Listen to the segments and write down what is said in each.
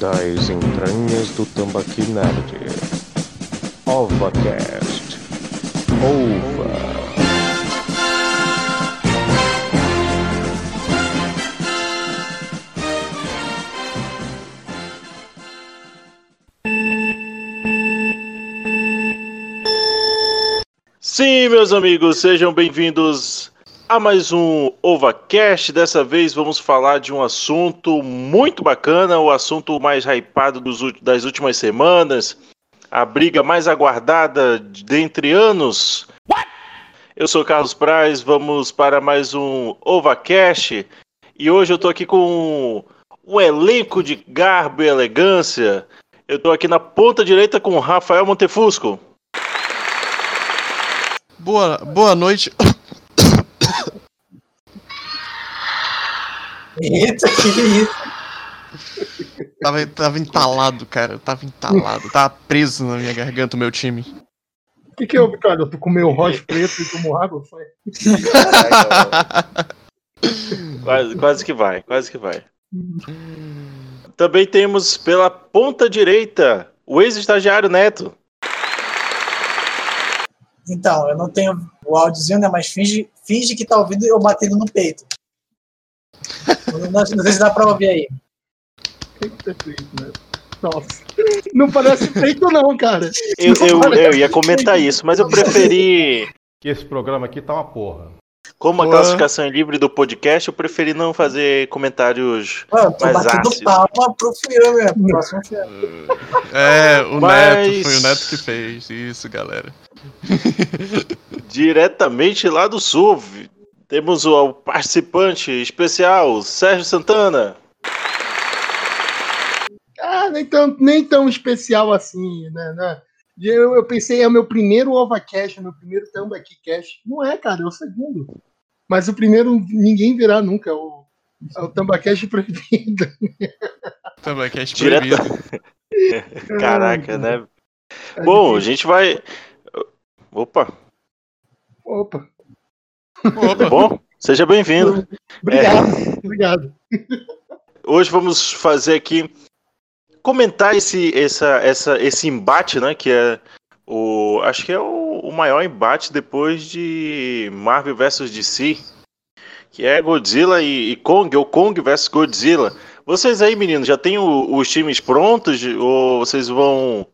das entranhas do Tambaqui Nerd. OvaCast. Ova. Sim, meus amigos, sejam bem-vindos a mais um OvaCast. Dessa vez vamos falar de um assunto muito bacana, o assunto mais hypado dos, das últimas semanas, a briga mais aguardada dentre anos. Eu sou Carlos Praz, vamos para mais um OvaCast e hoje eu tô aqui com um elenco de garbo e elegância. Eu tô aqui na ponta direita com o Rafael Montefusco. Boa, boa noite. Eita, que isso? Tava, tava entalado, cara. Eu tava entalado. Tava preso na minha garganta o meu time. O que, que eu, cara? Tu comeu rocha preto e tomou água? Foi? Quase, quase que vai, quase que vai. Também temos pela ponta direita o ex-estagiário Neto. Então, eu não tenho o áudiozinho, né? Mas finge, finge que tá ouvindo eu batendo no peito. Não, não sei se dá pra ouvir aí. Tem que ter feito, né? Nossa. Não parece feito, não, cara. Eu, eu, eu ia comentar isso, mas eu preferi, que esse programa aqui tá uma porra. como a Pô. classificação é livre do podcast, eu preferi não fazer comentários. Mano, Mais batendo ácido. palma pro filme? Pro próximo filme. É, o Mas- Neto. Foi o Neto que fez isso, galera. Diretamente lá do sul, temos o, participante especial, Sérgio Santana. Ah, nem tão, nem tão especial assim, né? né? Eu, eu pensei, é o meu primeiro OvaCast, é o meu primeiro Tambaqui Cast. Não é, cara, é o segundo. Mas o primeiro ninguém virá nunca. É o, é o Tambacast proibido. Direto- proibido. Caraca, né? É Bom, a gente vai. Opa, Opa. Opa, bom? Seja bem-vindo. Obrigado, obrigado. Hoje vamos fazer aqui comentar esse, essa, essa, esse embate, né? Que é o. Acho que é o, o maior embate depois de Marvel vs DC. Que é Godzilla e, e Kong, ou Kong vs Godzilla. Vocês aí, meninos, já têm o- os times prontos? Ou vocês vão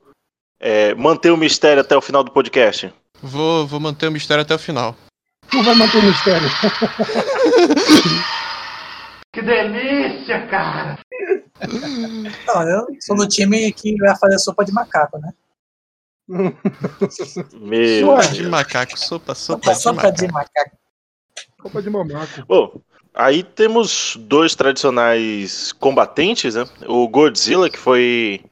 é, manter o mistério até o final do podcast? vou, vou manter o mistério até o final. Não vai manter o mistério. Não, eu sou do time que vai fazer sopa de macaco, né? Meu Sopa de macaco, sopa, Sopa, sopa de sopa macaco. de macaco. Copa de mamaco. Bom, aí temos dois tradicionais combatentes, né? O Godzilla, que foi.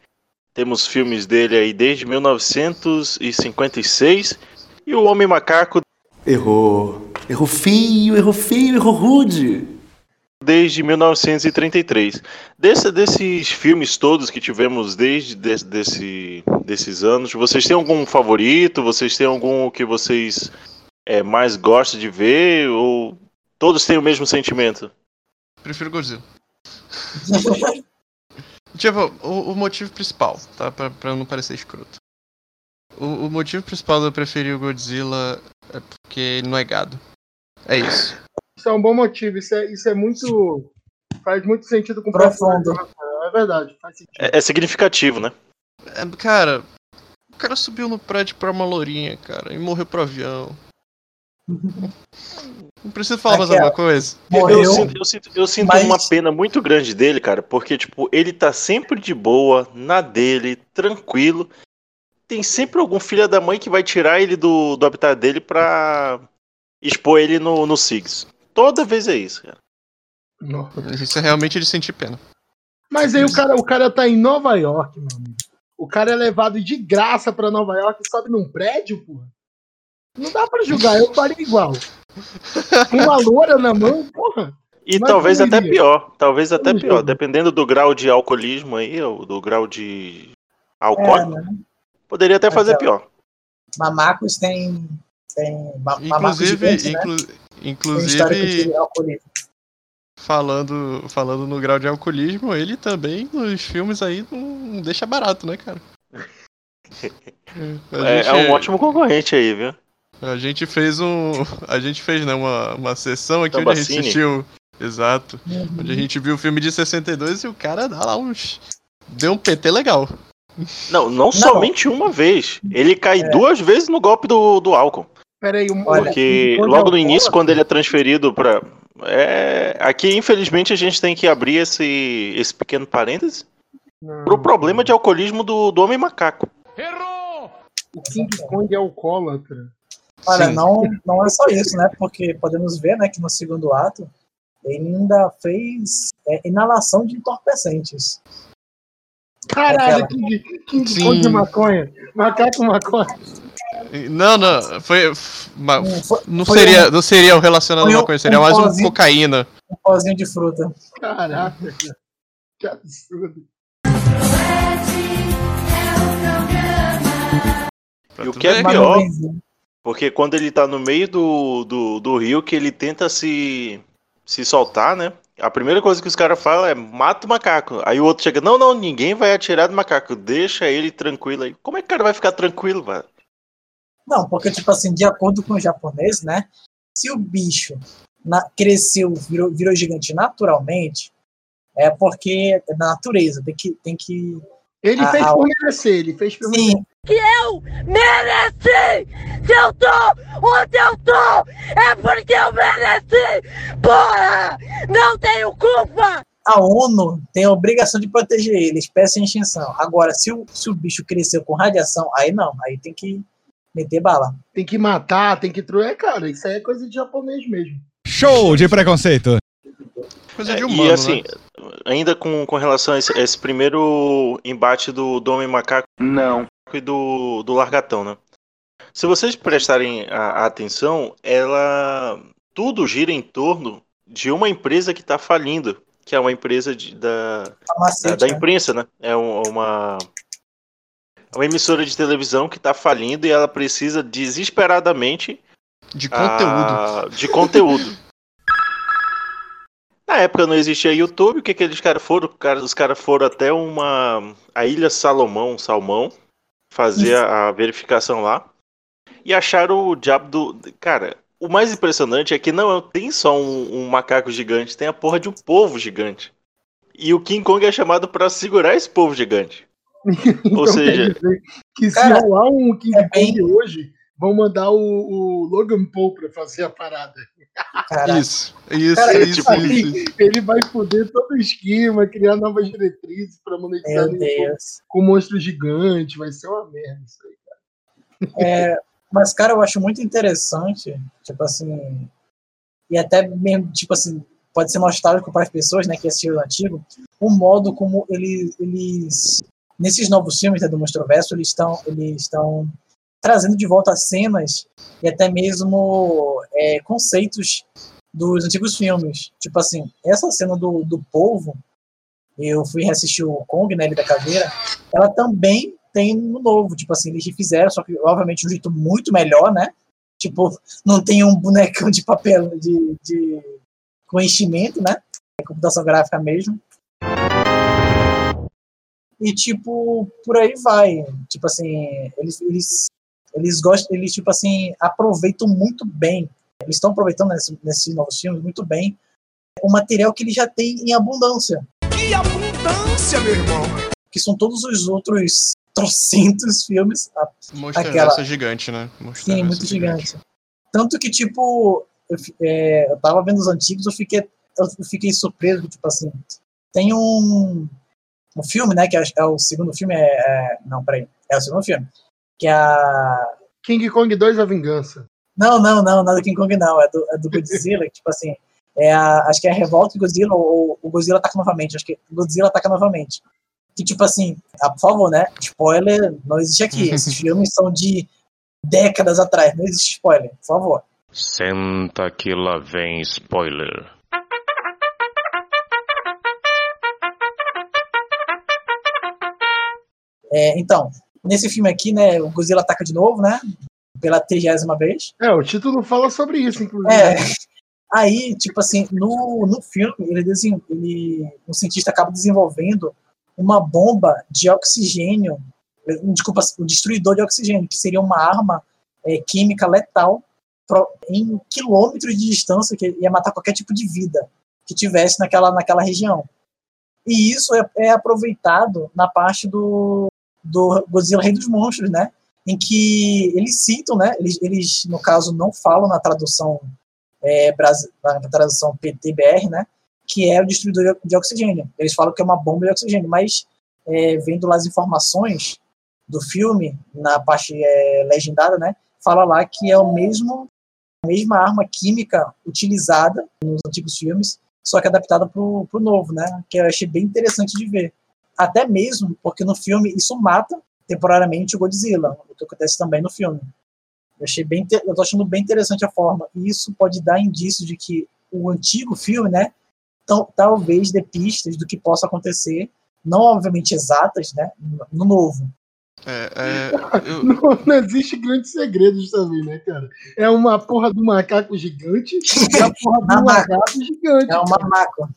Temos filmes dele aí desde 1956. E o Homem Macaco Errou. Errou feio, errou feio, errou rude. desde 1933. Desse, desses filmes todos que tivemos desde des- desse, desses anos, vocês têm algum favorito? Vocês têm algum que vocês é, mais gostam de ver? Ou todos têm o mesmo sentimento? Prefiro Godzilla. Tipo, o, o motivo principal, tá? Pra, pra não parecer escroto. O, o motivo principal de eu preferir o Godzilla é porque ele não é gado. É isso. Isso é um bom motivo. Isso é, isso é muito. Faz muito sentido com o Profundo. É verdade, faz sentido. É, é significativo, né? É, cara, o cara subiu no prédio pra uma lourinha, cara, e morreu pro avião. Não preciso falar mais alguma coisa. Eu Morreu. sinto, eu sinto, eu sinto mas- uma pena muito grande dele, cara, porque, tipo, ele tá sempre de boa, na dele, tranquilo. Tem sempre algum filho da mãe que vai tirar ele do, do habitat dele pra expor ele no, no SIGS. Toda vez é isso, cara. Nossa. Isso é realmente de sentir pena. Mas aí o cara, o cara tá em Nova York, meu amigo. O cara é levado de graça pra Nova York e sobe num prédio, porra. Não dá pra julgar, eu faria igual. Com uma loura na mão, porra. E Mas talvez até pior. Talvez até pior. Dependendo do grau de alcoolismo aí, ou do grau de É, alcoólico, né? Poderia até fazer pior. Mamacos tem. tem ma- mamacos Inclusive, gigantes, né? inclu- inclusive, falando, falando no grau de alcoolismo, ele também nos filmes aí não, deixa barato, né, cara? É, gente- é um ótimo concorrente aí, viu? A gente fez um. A gente fez, né, uma, uma sessão aqui onde a gente assistiu. Exato. Uhum. Onde a gente viu o filme de 62 e o cara dá lá uns. Deu um PT legal. Não, não, somente uma vez. Ele cai É. duas vezes no golpe do, do álcool. Peraí, um, Olha, Porque quando logo no início, quando ele é transferido pra. É, aqui, infelizmente, a gente tem que abrir esse, esse pequeno parêntese Não. pro problema de alcoolismo do, do homem macaco. O King Kong é alcoólatra. Olha, Sim. não, não é só isso, né? Porque podemos ver, né, que no segundo ato ele ainda fez é, inalação de entorpecentes. Caralho. King, King. Kong de maconha. Macaco maconha. Não, não. Foi. f- ma- Um, foi- Não foi seria, não seria o relacionado um- maconha, seria um mais um pozinho. cocaína. um pozinho de fruta. Caraca, cara. Que absurdo. E o que é pior, porque quando ele tá no meio do, do, do rio, que ele tenta se, se soltar, né? A primeira coisa que os caras falam é mata o macaco. Aí o outro chega, não, não, ninguém vai atirar do macaco, deixa ele tranquilo aí. Como é que o cara vai ficar tranquilo, velho? Não, porque, tipo assim, de acordo com o japonês, né? Se o bicho na- cresceu, virou, virou gigante naturalmente, é porque é da natureza. Tem que. Tem que Ele Ah, fez por merecer, ele fez por merecer. sim, Mereci! Se eu tô onde eu tô, é porque eu mereci! Porra! Não tenho culpa! a ONU tem a obrigação de proteger ele, espécie em extinção. Agora, se o, se o bicho cresceu com radiação, aí não, aí tem que meter bala. Tem que matar, tem que. tru- É, cara, isso aí é coisa de japonês mesmo. Show de preconceito. Coisa de É, humano, e assim, né? ainda com, com relação a esse, esse primeiro embate do, do Homem Macaco Não. E do, do Largatão, né? Se vocês prestarem a, a atenção, ela. Tudo gira em torno de uma empresa que está falindo, que é uma empresa de- da, da, da imprensa, né? É um- uma, uma emissora de televisão que está falindo e ela precisa desesperadamente De conteúdo. ah, de conteúdo. Na época não existia YouTube, o que, que eles caras foram? Os caras foram até uma. a Ilha Salomão, Salmão, fazer a, a verificação lá. E acharam o diabo do. Cara, o mais impressionante é que não tem só um, um macaco gigante, tem a porra de um povo gigante. E o King Kong é chamado pra segurar esse povo gigante. Ou Então, seja, quer dizer que se Cara, rolar um King é bem- Kong hoje, vão mandar o, o Logan Paul pra fazer a parada. Cara, Isso, isso, Cara, isso, tipo, isso, isso. Ele vai foder todo o esquema, criar novas diretrizes pra monetizar com monstro gigante, vai ser uma merda isso aí. É, mas, cara, eu acho muito interessante, tipo assim, e até mesmo, tipo assim, pode ser nostálgico para as pessoas, né, que assistiram o antigo, o modo como ele, eles, nesses novos filmes né, do Monstroverso, eles estão, eles estão trazendo de volta cenas e até mesmo é, conceitos dos antigos filmes. Tipo assim, essa cena do, do polvo, eu fui reassistir o Kong, né, ele da caveira, ela também tem no novo, tipo assim, eles refizeram, só que obviamente um jeito muito melhor, né? Tipo, não tem um bonecão de papel de, de com enchimento, né? É computação gráfica mesmo. E tipo, por aí vai. Tipo assim, eles eles eles gostam, eles tipo assim, aproveitam muito bem. Eles estão aproveitando nesse- nesses novos filmes muito bem o material que eles já têm em abundância. Que abundância, meu irmão! que são todos os outros trocentos filmes. Ah, Monstro Aquela- é gigante, né? Monstro Sim, muito é gigante. Tanto que, tipo, eu, é, eu tava vendo os antigos, eu fiquei, eu fiquei surpreso, tipo assim, tem um, um filme, né, que é, é o segundo filme, é, é- não, peraí, é o segundo filme, que é a... King Kong 2 A Vingança. Não, não, não, não é do King Kong, não, é do, é do Godzilla, que, tipo assim, é a, acho que é a Revolta de Godzilla, ou o Godzilla ataca novamente, acho que Godzilla ataca novamente. Que, tipo assim, ah, por favor, né, spoiler não existe aqui, esses filmes são de décadas atrás, não existe spoiler, por favor. Senta que lá vem spoiler. É, então, nesse filme aqui, né, o Godzilla ataca de novo, né? Pela trigésima vez. É, o título fala sobre isso, inclusive. É. Aí, tipo assim, no, no filme, ele, ele, um cientista acaba desenvolvendo uma bomba de oxigênio, desculpa, o destruidor de oxigênio, que seria uma arma é, química letal pro, em quilômetros de distância, que ia matar qualquer tipo de vida que tivesse naquela, naquela região. E isso é, é aproveitado na parte do, do Godzilla Rei dos Monstros, né? Em que eles citam, né? Eles, eles no caso, não falam na tradução é, na tradução PTBR, né? Que é o destruidor de oxigênio. Eles falam que é uma bomba de oxigênio, mas é, vendo lá as informações do filme, na parte é, legendada, né? Fala lá que é o mesmo a mesma arma química utilizada nos antigos filmes, só que adaptada para o novo, né? Que eu achei bem interessante de ver. Até mesmo porque no filme isso mata temporariamente o Godzilla, o que acontece também no filme. Eu achei bem, eu tô achando bem interessante a forma. E isso pode dar indício de que o antigo filme, né, talvez dê pistas do que possa acontecer, não obviamente exatas, né, no novo. É, é, eu... não, não, existe grandes segredos também, né, cara? É uma porra do macaco gigante e a porra do macaco gigante. É um macaco.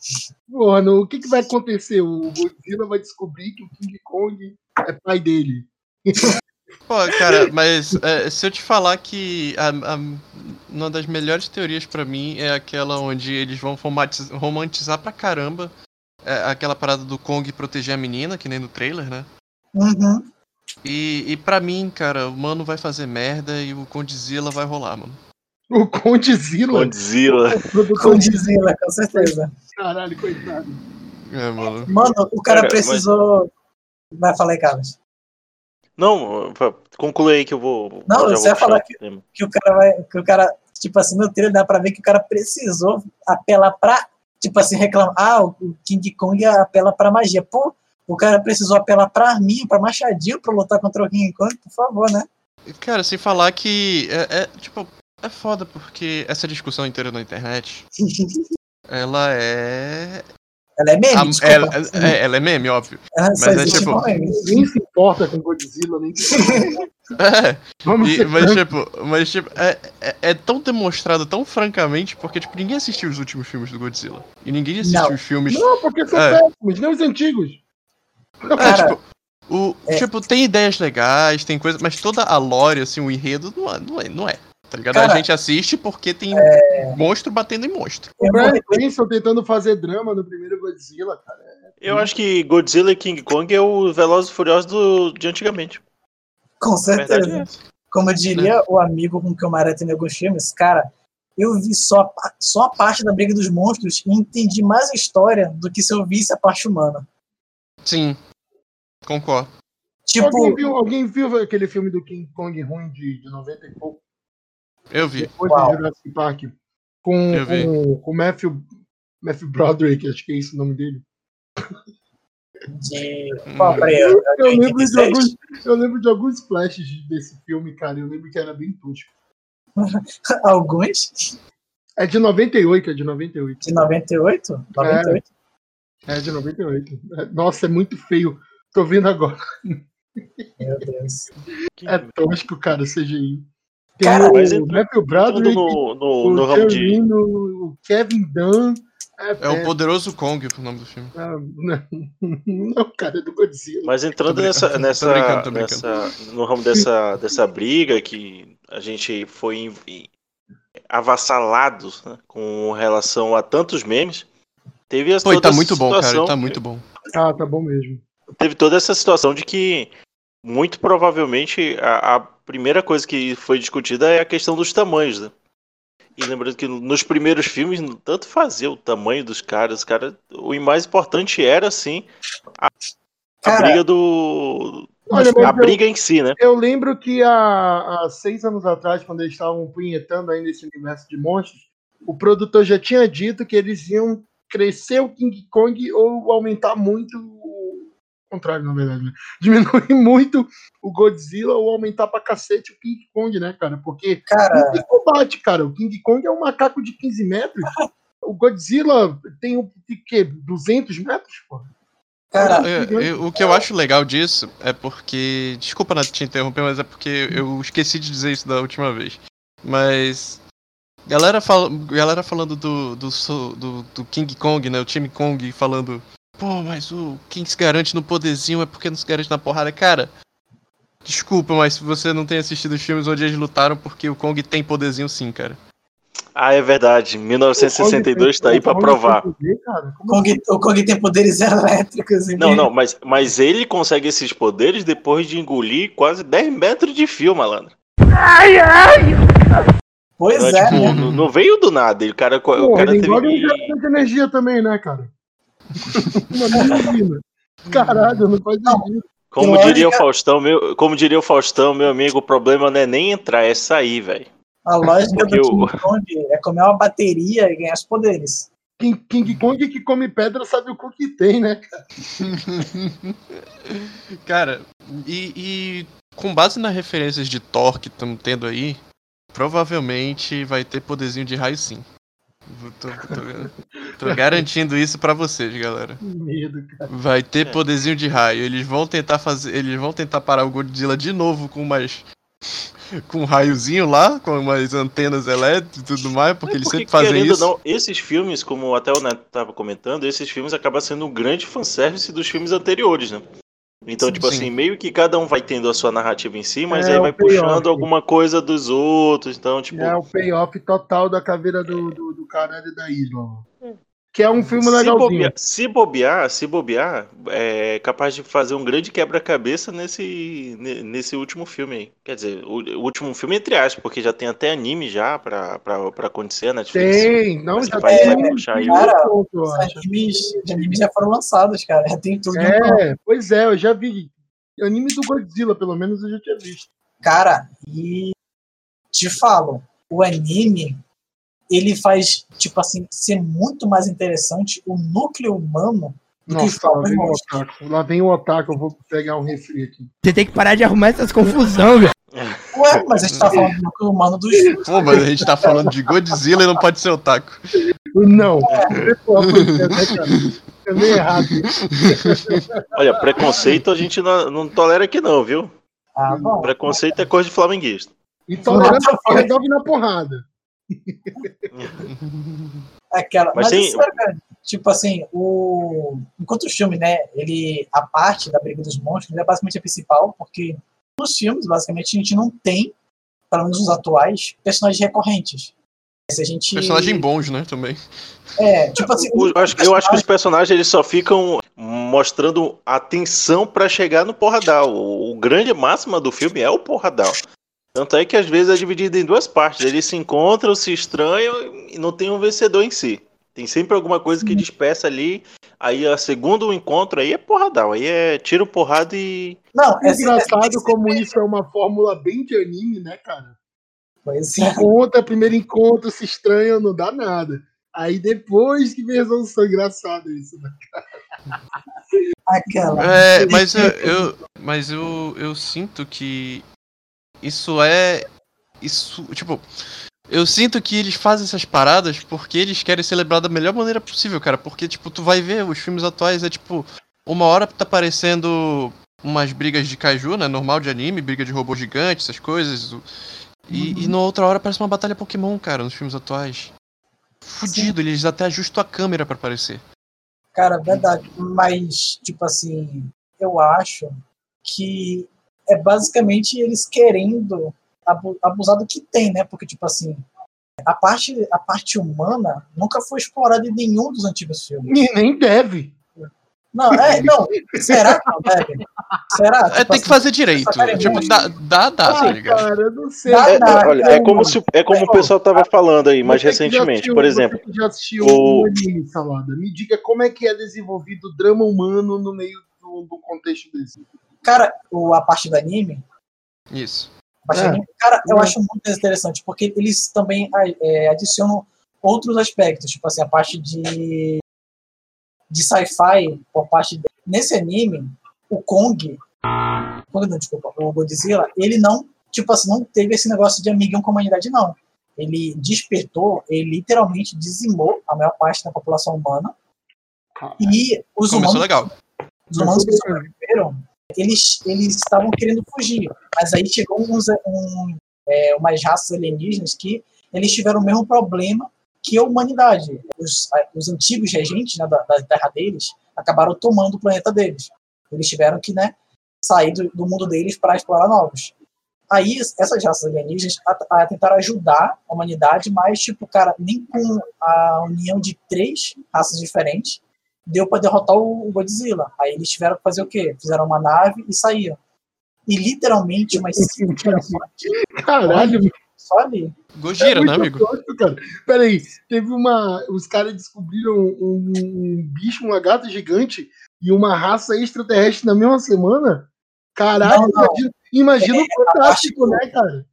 Porra, no, o que, que vai acontecer? O Godzilla vai descobrir que o King Kong é pai dele. Pô, cara, mas é, se eu te falar que a, a, uma das melhores teorias para mim é aquela onde eles vão romantizar, romantizar pra caramba é, aquela parada do Kong proteger a menina, que nem no trailer, né? Uhum. E, e pra mim, cara, o mano vai fazer merda e o Condzilla vai rolar, mano. O Condzilla? Condzilla. O Condzilla, com certeza. Caralho, coitado. É, mano. Mano, o cara, cara precisou. Mas... Vai falar aí, Carlos. Não, conclui aí que eu vou. Não, eu você ia falar que, que, o cara vai. Que o cara, tipo assim, no trailer dá pra ver que o cara precisou apelar pra. Tipo assim, reclamar. Ah, o King Kong apela pra magia. Pô, o cara precisou apelar pra mim, pra Machadinho, pra lutar contra o King Kong, por favor, né? Cara, sem falar que. É, é tipo, é foda porque essa discussão inteira na internet. ela é. Ela é meme, a, ela, é, ela, é meme, óbvio. Ela mas é tipo. Nem se importa com Godzilla, nem se É, Vamos e, mas, tipo, mas tipo, é, é, é, tão demonstrado tão francamente porque tipo, ninguém assistiu os últimos filmes do Godzilla. E ninguém assistiu não. os filmes. Não, porque são é. péssimos, nem os antigos. É, Cara, tipo, o, é. tipo, tem ideias legais, tem coisa, mas toda a lore, assim, o enredo não é, não é, não é. Tá ligado? Cara, a gente assiste porque tem é... monstro batendo em monstro. O Brian Cranston tentando fazer drama no primeiro Godzilla, cara. Eu acho que Godzilla e King Kong é o Velozes e Furiosos do, de antigamente. Com certeza. É Como diria é. o amigo com que o Maré tem alguns filmes, cara, eu vi só, só a parte da briga dos monstros e entendi mais a história do que se eu visse a parte humana. Sim, concordo. Tipo, alguém viu, alguém viu aquele filme do King Kong ruim de, de 90 e pouco? Eu vi. Depois Uau. do Jurassic Park. Com, com, com Matthew, Matthew Broderick, acho que é esse o nome dele. De... Peraí, eu, eu, lembro de alguns, eu lembro de alguns flashes desse filme, cara. Eu lembro que era bem tosco. alguns? É de 98, é de 98. De 98? 98? É, é de 98. É, nossa, é muito feio. Tô vendo agora. Meu Deus. É tosco, cara, CGI. Tem Cara, mas o Matthew Bradley, no, no, de... o Kevin Dunn. É, é, o Poderoso Kong o nome do filme. Ah, não, não, cara, é do Godzilla. Mas entrando nessa, nessa, brincando, nessa no ramo dessa, dessa briga que a gente foi avassalado né, com relação a tantos memes, teve essa Pô, tá muito bom, cara, tá muito bom. Ah, tá bom mesmo. Teve toda essa situação de que muito provavelmente a, a primeira coisa que foi discutida é a questão dos tamanhos, né? E lembrando que nos primeiros filmes, tanto fazia o tamanho dos caras, cara, o mais importante era, assim, a, a briga do. Olha, a briga em si, né? Eu lembro que há, há, seis anos atrás, quando eles estavam punhetando ainda esse universo de monstros, o produtor já tinha dito que eles iam crescer o King Kong ou aumentar muito contrário, na verdade, né? Diminuir muito o Godzilla ou aumentar pra cacete o King Kong, né, cara? Porque cara... não combate, cara. O King Kong é um macaco de 15 metros. o Godzilla tem o que, 200 metros, pô. Cara, eu, eu, o que eu acho legal disso é porque. Desculpa te interromper, mas é porque eu esqueci de dizer isso da última vez. Mas. Galera, fala, galera falando do, do, do, do King Kong, né? O time Kong falando. Pô, mas o quem se garante no poderzinho é porque não se garante na porrada. Cara, desculpa, mas se você não tem assistido os filmes onde eles lutaram, porque o Kong tem poderzinho sim, cara. Ah, é verdade. 1962 tá aí pra provar. O Kong, o Kong tem poderes elétricos. Não, não, mas, mas ele consegue esses poderes depois de engolir quase 10 metros de fio, malandro. Ai, ai! Pois Não, é, tipo, né? não, não veio do nada. O cara, o Pô, cara ele teve um que... energia também, né, cara? Caralho, não faz sentido. Como Lógica- diria o Faustão, meu, como diria o Faustão, meu amigo, o problema não é nem entrar, é sair, velho. A lógica do King Kong é comer uma bateria e ganhar os poderes. King, King Kong que come pedra sabe o cu que tem, né, cara? Cara, e, e com base nas referências de Thor que estamos tendo aí, provavelmente vai ter poderzinho de raio sim. Tô, tô- tô garantindo isso pra vocês, galera. Que medo, cara. Vai É. ter poderzinho de raio. Eles vão tentar fazer. Eles vão tentar parar o Godzilla de novo com mais. Com um raiozinho lá, com umas antenas elétricas e tudo mais, porque É eles porque, sempre fazem isso. Não, esses filmes, como até o Neto tava comentando, esses filmes acabam sendo um grande fanservice dos filmes anteriores, né? Então, Sim, tipo sim. assim, meio que cada um vai tendo a sua narrativa em si, mas É, aí o vai puxando alguma coisa dos outros. Então, tipo, É o payoff total da caveira do, do, do caralho da isla. Que é um filme se legalzinho. bobear, se bobear, se bobear, é capaz de fazer um grande quebra-cabeça nesse, ne- nesse último filme aí. Quer dizer, o, último filme entre aspas, porque já tem até anime já pra, pra, pra acontecer, né? Tem, não, Mas já vai- tem vai puxar aí Cara, eu Os animes, os animes já foram lançados, cara. Já tem tudo. um É, pois é, eu já vi. Anime do Godzilla, pelo menos eu já tinha visto. Cara, e te falo, o anime ele faz, tipo assim, ser muito mais interessante o núcleo humano do que Nossa, lá os vem o otaku. Lá vem o otaku, eu vou pegar um refri aqui. Você tem que parar de arrumar essas confusão, velho. Ué, mas a gente tá falando do núcleo humano dos Pô, mas a gente tá falando de Godzilla e não pode ser otaku. Não, é, meio errado. Olha, preconceito a gente não, não tolera aqui não, viu? Ah, bom. Preconceito é coisa de flamenguista. Intolerância se resolve na porrada. Aquela, Mas mas tem- é sério, cara, tipo assim, o enquanto o filme, né, ele a parte da briga dos monstros é basicamente a principal, porque nos filmes, basicamente, a gente não tem, pelo menos os atuais, personagens recorrentes. Se a gente Personagem bons, né, também. é, tipo assim, O- Eu acho, eu acho que os personagens eles só ficam mostrando a tensão pra chegar no porradal. O, o grande máxima do filme é o porradal. Tanto é que às vezes é dividido em duas partes. Eles se encontram, se estranham e não tem um vencedor em si. Tem sempre alguma coisa que despeça ali. Aí a segundo encontro aí é porradal. Aí é tiro, porrada e. não, É engraçado como isso é uma fórmula bem de anime, né, cara? Pois Se é. encontra, primeiro encontro, se estranha, não dá nada. Aí depois que vem a resolução, engraçado isso, né? Aquela. É, mas eu, eu- mas eu, eu sinto que isso é isso, tipo, eu sinto que eles fazem essas paradas porque eles querem celebrar da melhor maneira possível, cara, porque tipo, tu vai ver os filmes atuais é tipo, uma hora tá aparecendo umas brigas de kaiju, né, normal de anime, briga de robô gigante, essas coisas. E, e na outra hora parece uma batalha Pokémon, cara, nos filmes atuais. Fudido, eles até ajustam a câmera pra aparecer. Cara, verdade. Mas, tipo assim, eu acho que é basicamente eles querendo abu- abusar do que tem, né? Porque, tipo assim, a parte, a parte humana nunca foi explorada em nenhum dos antigos filmes. E nem deve. Não, é, não. Será que não deve? Será? É, Tipo tem assim, que fazer direito. Tipo, dá, dá, dá, tá Ah, ligado? cara, eu não sei. Dá, É, dá, é, olha, é como, se, é como o pessoal tava falando aí mais recentemente. assistiu- Por exemplo, Você já assistiu o- o anime, Salada, me diga como é que é desenvolvido o drama humano no meio do, do contexto desse. Cara, o, a parte do anime, Isso. a parte do É. anime, cara, eu É. acho muito interessante, porque eles também é, adicionam outros aspectos, tipo assim, a parte de, de sci-fi por parte de, nesse anime, o Kong, Kong não, desculpa, o Godzilla, ele não, tipo assim, não teve esse negócio de amiguinho com a humanidade, não. Ele despertou, ele literalmente dizimou a maior parte da população humana, e os Começou humanos legal. os humanos que sobreviveram, eles eles estavam querendo fugir, mas aí chegou uns, um, é, umas raças alienígenas que eles tiveram o mesmo problema que a humanidade. Os, os antigos regentes né, da, da, terra deles acabaram tomando o planeta deles. Eles tiveram que né, sair do, do mundo deles para explorar novos. Aí, essas raças alienígenas a, a tentaram ajudar a humanidade, mas, tipo, cara, nem com a união de três raças diferentes deu para derrotar o Godzilla. Aí eles tiveram que fazer o quê? Fizeram uma nave e saíram. E literalmente umas cinco Caralho, só ali. Gojira, é né, amigo? tosco, cara. Peraí, teve uma. Os caras descobriram um, um bicho, uma gata gigante e uma raça extraterrestre na mesma semana? Caralho, Não, não. imagina, imagina É, o fantástico, né, cara?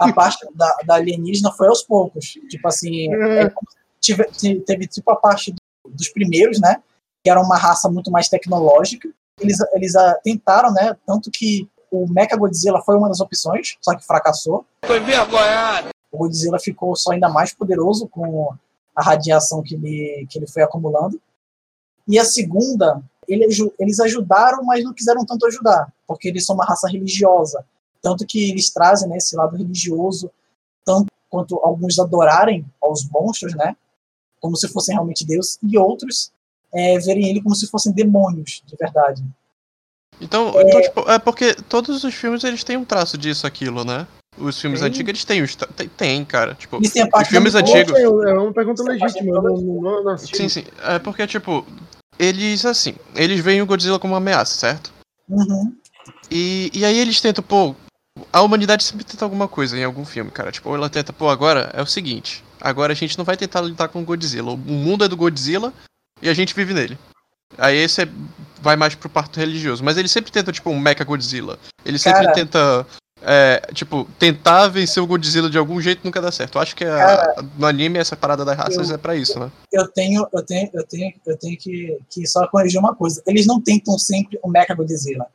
A parte da, da alienígena foi aos poucos. Tipo assim, É. é como se tive, te- teve tipo a parte do- dos primeiros, né? Que era uma raça muito mais tecnológica. Eles, eles ah, tentaram, né? Tanto que o Mechagodzilla foi uma das opções, só que fracassou. Foi vergonhado. O Godzilla ficou só ainda mais poderoso com a radiação que ele, que ele foi acumulando. E a segunda, ele eles ajudaram, mas não quiseram tanto ajudar, porque eles são uma raça religiosa. Tanto que eles trazem né, esse lado religioso, tanto quanto alguns adorarem aos monstros, né? Como se fossem realmente Deus, e outros é, verem ele como se fossem demônios, de verdade. Então, então, tipo, é porque todos os filmes eles têm um traço disso, aquilo, né? Os filmes Tem? antigos eles têm, os tem, tem, cara. Tipo, os parte filmes antigos. É é uma pergunta é legítima, eu não, não, não. Sim, sim. É porque, tipo, eles, assim, eles veem o Godzilla como uma ameaça, certo? Uhum. E, e aí eles tentam, pô, a humanidade sempre tenta alguma coisa em algum filme, cara. Tipo, ela tenta, pô, agora é o seguinte, agora a gente não vai tentar lutar com o Godzilla. O mundo é do Godzilla e a gente vive nele. Aí esse é- vai mais pro parto religioso. Mas ele sempre tenta, tipo, um Mecha Godzilla. Ele sempre Cara. tenta, é, tipo, tentar vencer o Godzilla de algum jeito nunca dá certo. Eu acho que a- no anime essa parada das raças eu- é pra isso, né? eu tenho, eu tenho, eu tenho, eu tenho que, que só corrigir uma coisa. Eles não tentam sempre o Mecha Godzilla.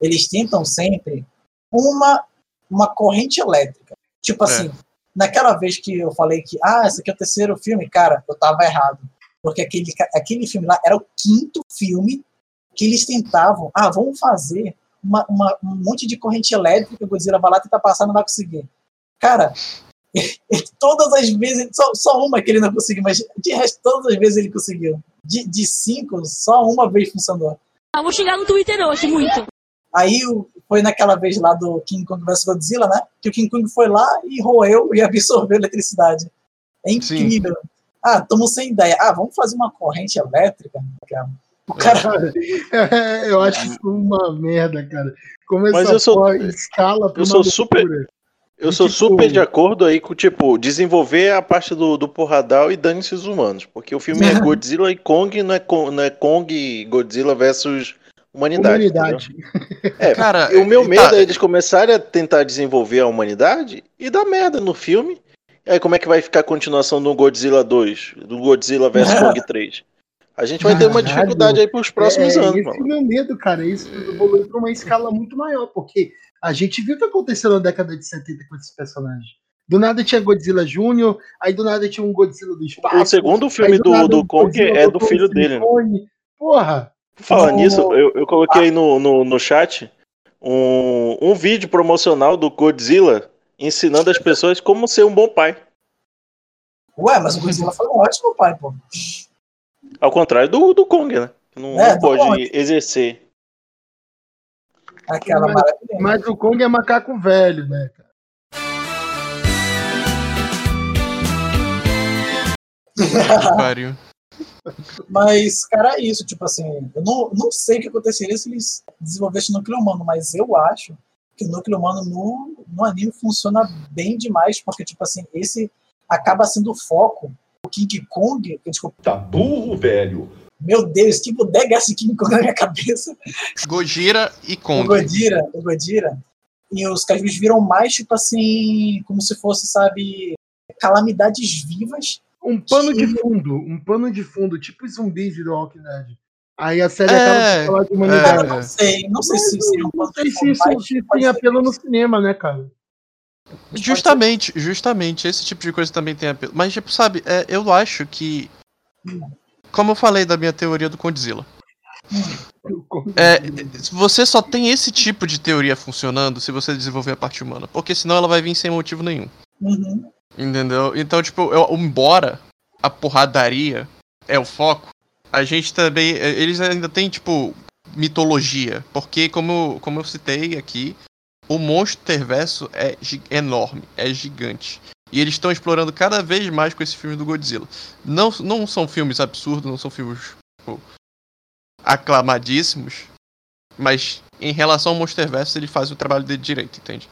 Eles tentam sempre uma, uma corrente elétrica. Tipo assim, naquela vez que eu falei que, ah, esse aqui é o terceiro filme, cara, eu tava errado. Porque aquele, aquele filme lá era o quinto filme que eles tentavam, ah, vamos fazer uma, uma- um monte de corrente elétrica, o Godzilla vai lá tentar passar, não vai conseguir. Cara, todas as vezes, só, só uma que ele não conseguiu, mas de resto, todas as vezes ele conseguiu. De, de cinco, só uma vez funcionou. Ah, vou xingar no Twitter hoje, muito. Aí o- foi naquela vez lá do King Kong vs Godzilla, né? Que o King Kong foi lá e roeu e absorveu a eletricidade. É incrível. Ah, estamos sem ideia. Ah, vamos fazer uma corrente elétrica? Cara, O cara, é, eu acho isso uma merda, cara. Como essa Mas eu sou- escala pra eu sou super- loucura. Eu sou tipo- super de acordo aí com, tipo, desenvolver a parte do, do porradal e dane-se os humanos. Porque o filme é Godzilla e Kong, não é, Kong- não é Kong e Godzilla versus humanidade. Humanidade. É, Cara, o meu tá, medo é eles começarem a tentar desenvolver a humanidade e dar merda no filme. E aí como é que vai ficar a continuação do Godzilla 2, do Godzilla vs Kong 3? A gente vai ter uma Caralho. dificuldade aí pros próximos é, anos, esse mano. é o meu medo, cara. Isso evoluiu pra uma escala muito maior, porque a gente viu o que aconteceu na década de 70 com esses personagens. Do nada tinha Godzilla Júnior, aí do nada tinha um Godzilla do espaço. O segundo filme do, do um Kong é do filho dele, né? Porra! No- nisso, eu, eu coloquei aí no, no, no chat um, um vídeo promocional do Godzilla ensinando as pessoas como ser um bom pai. ué, mas o Godzilla foi um ótimo pai, pô. Ao contrário do, do Kong, né? Que não, É, não pode Kong. exercer. Aquela Mas- maravilha. Mas o Kong é macaco velho, né, cara? Pariu. Mas, cara, é isso. Tipo assim, eu não, não sei o que aconteceria se eles desenvolvessem o núcleo humano, mas eu acho que o núcleo humano no, no anime funciona bem demais, porque, tipo assim, esse acaba sendo o foco. O King Kong, que, desculpa, Tá burro, velho. meu Deus, que bodega é esse King Kong na minha cabeça? Gojira e O Kong. Godira, o Godira. E os caras viram mais, tipo assim, como se fosse, sabe, calamidades vivas. Um pano de fundo, um pano de fundo, tipo os zumbis de The Walking Dead. Aí a série É, acaba por falar de é. humanidade. Cara, não sei, não sei se seria um Não pano sei de se fundo, isso se tem apelo no cinema, né, cara? Justamente, justamente, esse tipo de coisa também tem apelo. Mas, tipo, sabe, é, eu acho que. Como eu falei da minha teoria do Condzilla. É, você só tem esse tipo de teoria funcionando se você desenvolver a parte humana. Porque senão ela vai vir sem motivo nenhum. Uhum. Entendeu? Então, tipo, eu- embora a porradaria é o foco, a gente também. eh, Eles ainda têm, tipo, mitologia. Porque, como, como eu citei aqui, o Monsterverso é enorme, é gigante. E eles estão explorando cada vez mais com esse filme do Godzilla. Não, não são filmes absurdos, não são filmes tipo, aclamadíssimos. Mas em relação ao Monsterverso, ele faz o trabalho dele direito, entende?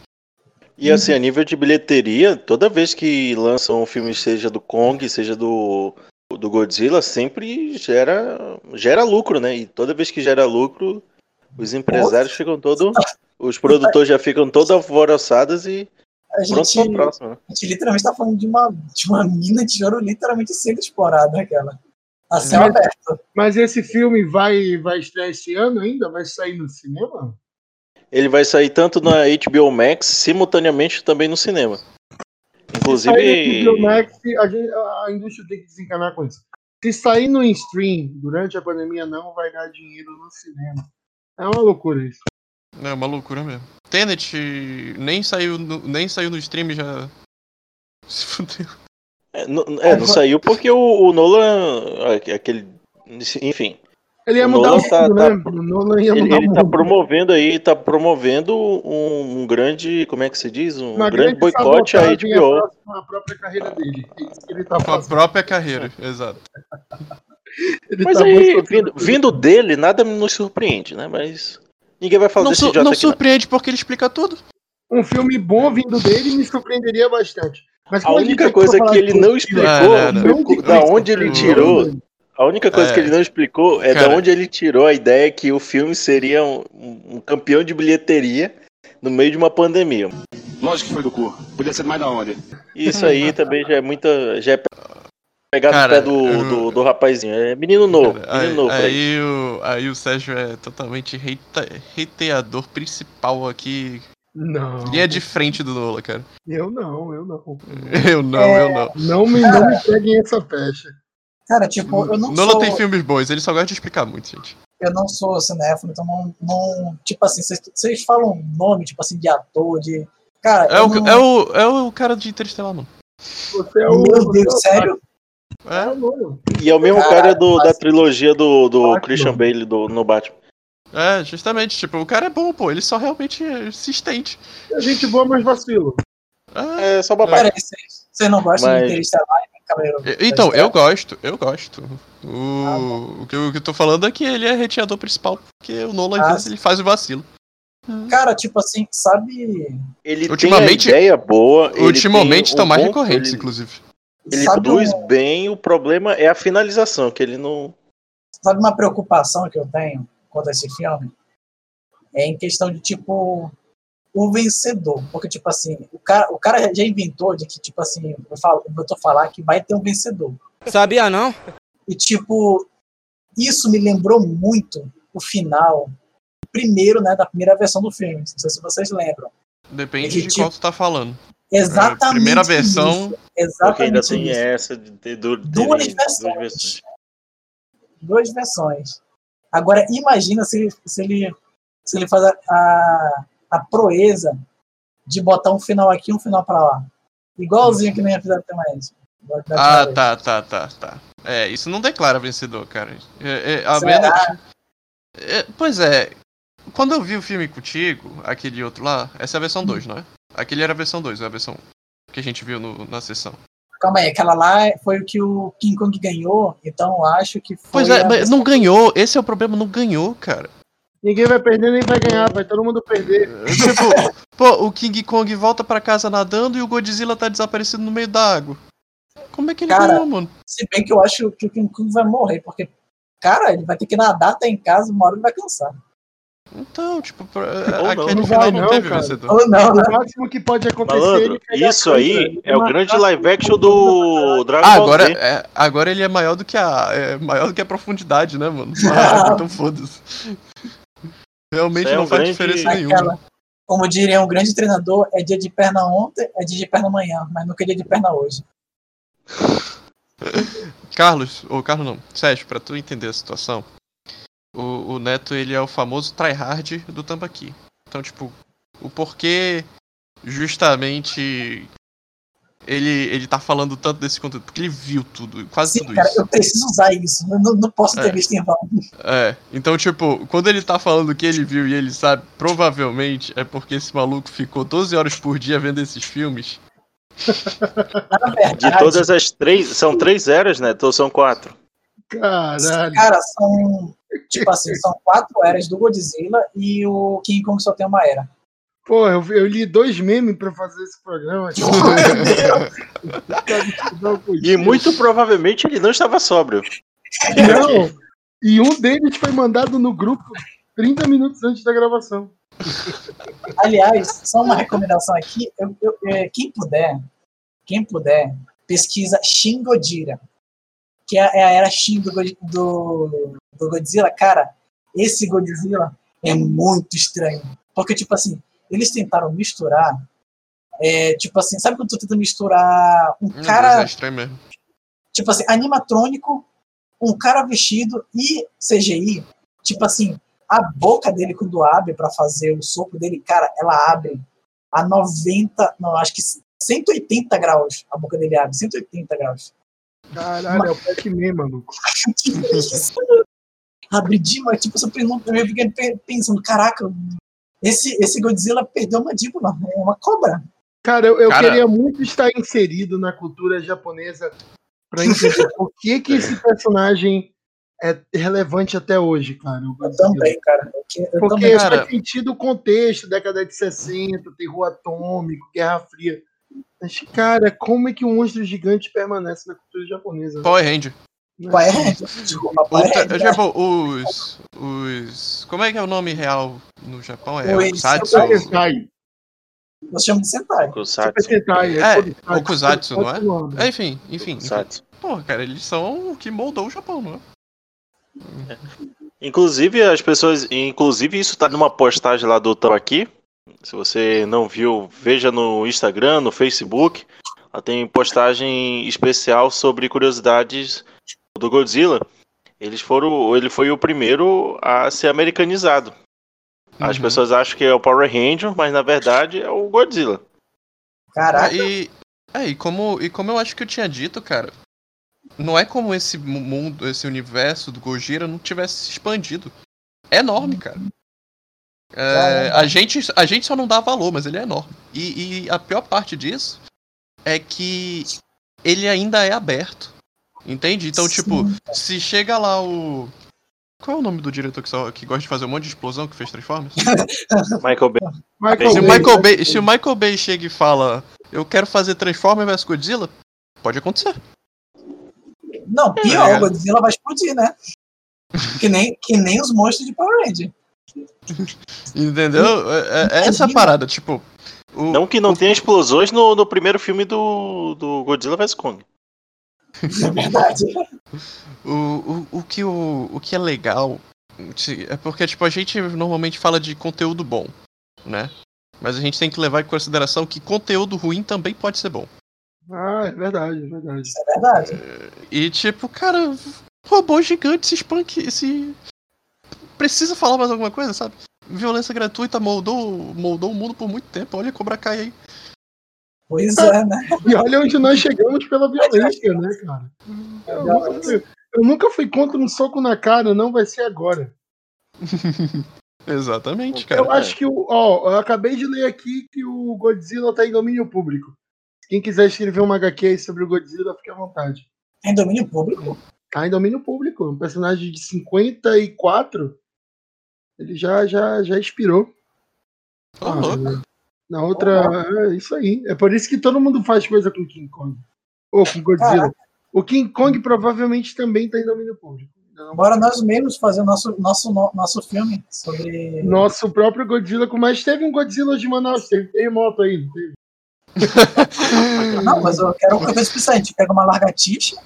E assim, a nível de bilheteria, toda vez que lançam um filme, seja do Kong, seja do, do Godzilla, sempre gera, gera lucro, né? E toda vez que gera lucro, os empresários ficam todos. Os produtores já ficam todos alvoroçados e A gente, para o próximo, né? a gente literalmente tá falando de uma, de uma mina de ouro literalmente sendo explorada, aquela. A céu Mas- aberto. Mas esse filme vai, vai estrear esse ano ainda? Vai sair no cinema? Ele vai sair tanto na HBO Max, simultaneamente também no cinema. Se sair no Inclusive. HBO Max, a, gente- a indústria tem que desencanar com isso. Se sair no stream durante a pandemia, não vai dar dinheiro no cinema. É uma loucura isso. É uma loucura mesmo. Tenet nem saiu no, nem saiu no stream já. Se fudeu. É, não, é, não saiu porque o, o Nolan. Aquele. Enfim. Ele ia O mudar Nolan o tá- mundo, tá- né? Nolan ia Ele, mudar ele tá promovendo aí, tá promovendo um, um grande. Como é que se diz? Um Uma grande boicote à HBO. à própria carreira dele. É ele tá Com a fazendo. própria carreira, exato. Ele Mas tá aí, vindo, vindo dele, nada nos surpreende, né? Mas. Ninguém vai falar Não, desse su- idiota não aqui. não. surpreende porque ele explica tudo. Um filme bom vindo dele me surpreenderia bastante. Mas A única coisa que ele não explicou Ah, não, não, da onde ele tirou. A única coisa É. que ele não explicou é Cara. da onde ele tirou a ideia que o filme seria um, um campeão de bilheteria no meio de uma pandemia. Lógico que foi do cu. Podia ser mais da onde. Isso aí também já é muita. Já é pegar Cara, no pé do, eu- do, do rapazinho. É menino novo. Cara, menino aí, novo aí, o, aí o Sérgio é totalmente hater, hateador principal aqui. Não. Linha de frente do Nola, cara. Eu não, eu não. Eu não, É, eu não. Não me, não me peguem essa pecha. Cara, tipo, eu não Nola sou. tem filmes bons, ele só gosta de explicar muito, gente. eu não sou cinéfilo, então não, não tipo assim, vocês- falam nome, tipo assim, de ator, de. Cara, É o, não- é, o, é o cara de Interestelar, mano. Você é o. Meu é Deus, sério? É É, o Nolan. E é o mesmo Caralho, cara do, da mas- trilogia do, do Batman. Christian Bale do, no Batman. é, justamente, tipo, o cara é bom, pô, ele só realmente se estende. É gente boa, mas vacilo. É, É só babaca. Vocês, vocês não gostam Mas- de Interestelar e Cavaleiro? Então, eu Estrela? gosto, eu gosto. O, Ah, o, que, eu- o que eu tô falando é que ele é reteador principal, porque o Nolan, às Ah, vezes, ele faz o vacilo. Cara, tipo assim, sabe. Ele Ultimamente- tem ideia boa. ele Ultimamente estão um mais recorrentes, ele- inclusive. Ele sabe, produz um- bem, o problema é a finalização, que ele não. sabe uma preocupação que eu tenho quanto a esse filme? É em questão de, tipo, o vencedor. Porque, tipo assim, o cara, o cara já inventou de que, tipo assim, eu, falo, eu tô falar que vai ter um vencedor. Sabia não? E, tipo, isso me lembrou muito o final, primeiro, né, da primeira versão do filme. Não sei se vocês lembram. Depende Ele, de tipo, qual tu tá falando. Exatamente. É, primeira versão- isso, Porque Exatamente. ainda tem isso. essa de ter du- Duas terem versões. Duas versões. Agora, imagina se, ele- se ele, se ele faz a, a, a proeza de botar um final aqui e um final pra lá. Igualzinho que nem a fizeram mais. Ah, tá, tá, tá, tá. É, isso não declara vencedor, cara. É, é, a Será? menos- É, pois é, quando eu vi o filme contigo, aquele outro lá, essa é a versão 2, não é? Aquele era a versão 2, é a versão que a gente viu no- na sessão. Calma aí, aquela lá foi o que o King Kong ganhou, então eu acho que foi. Pois é, mas não ganhou, esse é o problema, não ganhou, cara. Ninguém vai perder nem vai ganhar, vai todo mundo perder. Tipo, pô, o King Kong volta pra casa nadando e o Godzilla tá desaparecido no meio da água. Como é que ele Cara, ganhou, mano? Se bem que eu acho que o King Kong vai morrer, porque, cara, ele vai ter que nadar até em casa, uma hora ele vai cansar. Então, tipo, pra- Ou não. aquele Não final não não, teve cara. vencedor. Ou não, né? O máximo que pode acontecer é Malandro, isso aí é o grande live action do Dragon Ah, Ball agora, Z. é, agora ele é maior do que a. É maior do que a profundidade, né, mano? Ah, então foda-se. Realmente é não um faz grande- diferença nenhuma. Aquela, como diria um grande treinador, é dia de perna ontem, é dia de perna amanhã, mas nunca é dia de perna hoje. Carlos, ou Carlos não, Sérgio, pra tu entender a situação, o, o Neto ele é o famoso tryhard do Tambaqui. Então, tipo, o porquê justamente ele, ele tá falando tanto desse conteúdo? Porque ele viu tudo, quase Sim, tudo cara, isso. eu preciso usar isso. Eu não, não posso ter É. visto em vão. É, então, tipo, quando ele tá falando que ele viu e ele sabe, provavelmente é porque esse maluco ficou 12 horas por dia vendo esses filmes. Na verdade, De todas as três. São três eras, né? Então são quatro. Caralho. cara, são. Tipo assim, são quatro eras do Godzilla e o King Kong só tem uma era. Pô, eu, eu li dois memes pra fazer esse programa. E muito provavelmente ele não estava sóbrio. Não. E um deles foi mandado no grupo 30 minutos antes da gravação. Aliás, só uma recomendação aqui. eu- eu- é, quem puder, quem puder, pesquisa Shin Godzilla, que é, é a era Shin do, do, do Godzilla. Cara, esse Godzilla é muito estranho. Porque, tipo assim, eles tentaram misturar. é, tipo assim, sabe quando tu tenta misturar um Meu Deus, cara é mesmo. tipo assim, animatrônico, um cara vestido e CGI. Tipo assim, a boca dele quando abre pra fazer o sopro dele, cara, ela abre a 90, não, acho que 180 graus. A boca dele abre, 180 graus. Caralho, é o Pac-Man, maluco. Abre demais, tipo, eu fiquei pe- pensando, caraca, esse, esse Godzilla perdeu uma mandíbula, é uma cobra. Cara, eu, eu Cara- queria muito estar inserido na cultura japonesa pra entender por que, que esse personagem é relevante até hoje, cara. Eu também, cara. Eu, eu Porque também. cara. faz sentido o contexto, década de 60, terror atômico, Guerra Fria. Mas, cara, como é que um monstro gigante permanece na cultura japonesa? Power Ranger. Power Ranger, desculpa, Outra- Ranger. tipo, os. Os. Como é que é o nome real no Japão? É seu- Sentai. Eu chamo de Sentai. Kusatsu. Sentai. É, Tokusatsu, Okusatsu, não é? É, enfim, enfim. enfim. Kusatsu. Pô, cara, eles são o que moldou o Japão, não é? Inclusive, as pessoas. Inclusive, isso tá numa postagem lá do Tão aqui. Se você não viu, veja no Instagram, no Facebook. Lá tem postagem especial sobre curiosidades do Godzilla. Eles foram. Ele foi o primeiro a ser americanizado. As Uhum. pessoas acham que é o Power Ranger, mas na verdade é o Godzilla. Caraca. E, é, e, como, e como eu acho que eu tinha dito, cara, não é como esse mu- mundo, esse universo do Gojira não tivesse se expandido. É enorme, cara. É, a, gente, a gente só não dá valor, mas ele é enorme. E, e a pior parte disso é que ele ainda é aberto. Entende? Então, tipo, se chega lá o. Qual é o nome do diretor que, só, que gosta de fazer um monte de explosão que fez Transformers? Michael Bay. Michael Se o Bay. Michael Bay, se o Michael Bay chega e fala, eu quero fazer Transformers vs Godzilla, pode acontecer. Não, pior, É. o Godzilla vai explodir, né? Que nem, que nem os monstros de Power Ranger. Entendeu? É, é essa a parada, tipo. O, Não que não tenha explosões no, no primeiro filme do, do Godzilla vs Kong. É verdade. o, o, o, que, o, o que é legal é porque, tipo, a gente normalmente fala de conteúdo bom, né? Mas a gente tem que levar em consideração que conteúdo ruim também pode ser bom. Ah, é verdade, é verdade. Isso é verdade. E tipo, cara, robô gigante se espanque. Se. Precisa falar mais alguma coisa, sabe? Violência gratuita moldou, moldou o mundo por muito tempo. Olha Cobra Kai aí. Pois é, né? E olha onde nós chegamos pela violência, né, cara? Eu nunca, fui, eu nunca fui contra um soco na cara, não vai ser agora. Exatamente, cara. Eu acho que o. Ó, eu acabei de ler aqui que o Godzilla tá em domínio público. Quem quiser escrever uma HQ aí sobre o Godzilla, fique à vontade. Em domínio público? Tá em domínio público. Um personagem de 54. Ele já, já, já expirou. Ô, louco. Na outra. É isso aí. É por isso que todo mundo faz coisa com King Kong. Ou com Godzilla. O King Kong provavelmente também tá em domínio público. Não. Bora nós mesmos fazer o nosso, nosso, no- nosso filme sobre. Nosso próprio Godzilla, mais teve um Godzilla de Manaus, teve, teve moto aí, não teve? Não, mas eu quero uma coisa especial. A gente pega uma largatixa,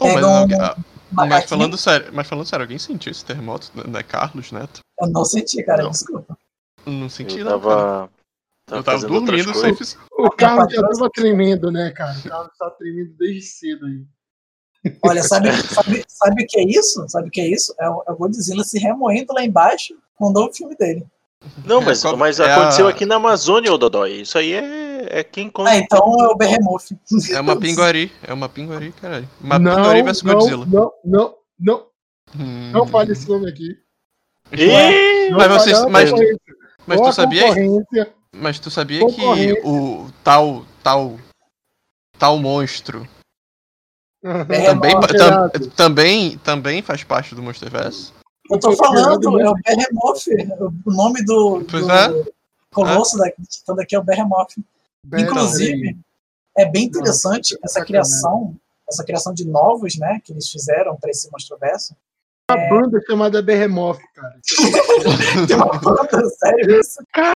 mas, pega um ah, mas macaquinho. falando sério, mas falando sério, alguém sentiu esse terremoto, né, Carlos Neto? Eu não senti, cara, Não. desculpa. Não senti, Eu não. cara. Tava. Eu tava outras dormindo sem O Carlos já tava tremendo, né, cara? O Carlos tá tremendo desde cedo aí. Olha, sabe, sabe, sabe o que é isso? Sabe o que é isso? É o, é o Godzilla se remoendo lá embaixo com o novo filme dele. Não, mas, É, mas é aconteceu a- aqui na Amazônia, ô Dodói. Isso aí é. é quem. Ah, então é o Behemoth. É uma pinguari, é uma pinguari, caralho. Uma não, pinguari versus não, Godzilla. não, não, não, Hum. não fale esse nome aqui. Ih, Não Mas a mas-. Mas tu sabia. Mas tu sabia que o tal, tal, tal monstro Aham. também, pa- tam- também, também faz parte do Monsterverse? Eu tô falando, é o Behemoth. O nome do, Pois do é. colosso daqui, então daqui é o Behemoth. Bem, Inclusive, é bem interessante essa criação, essa criação de novos, né, que eles fizeram para esse Monstroverso. uma banda chamada Behemoth, cara. Tem uma banda, sério isso? Cara,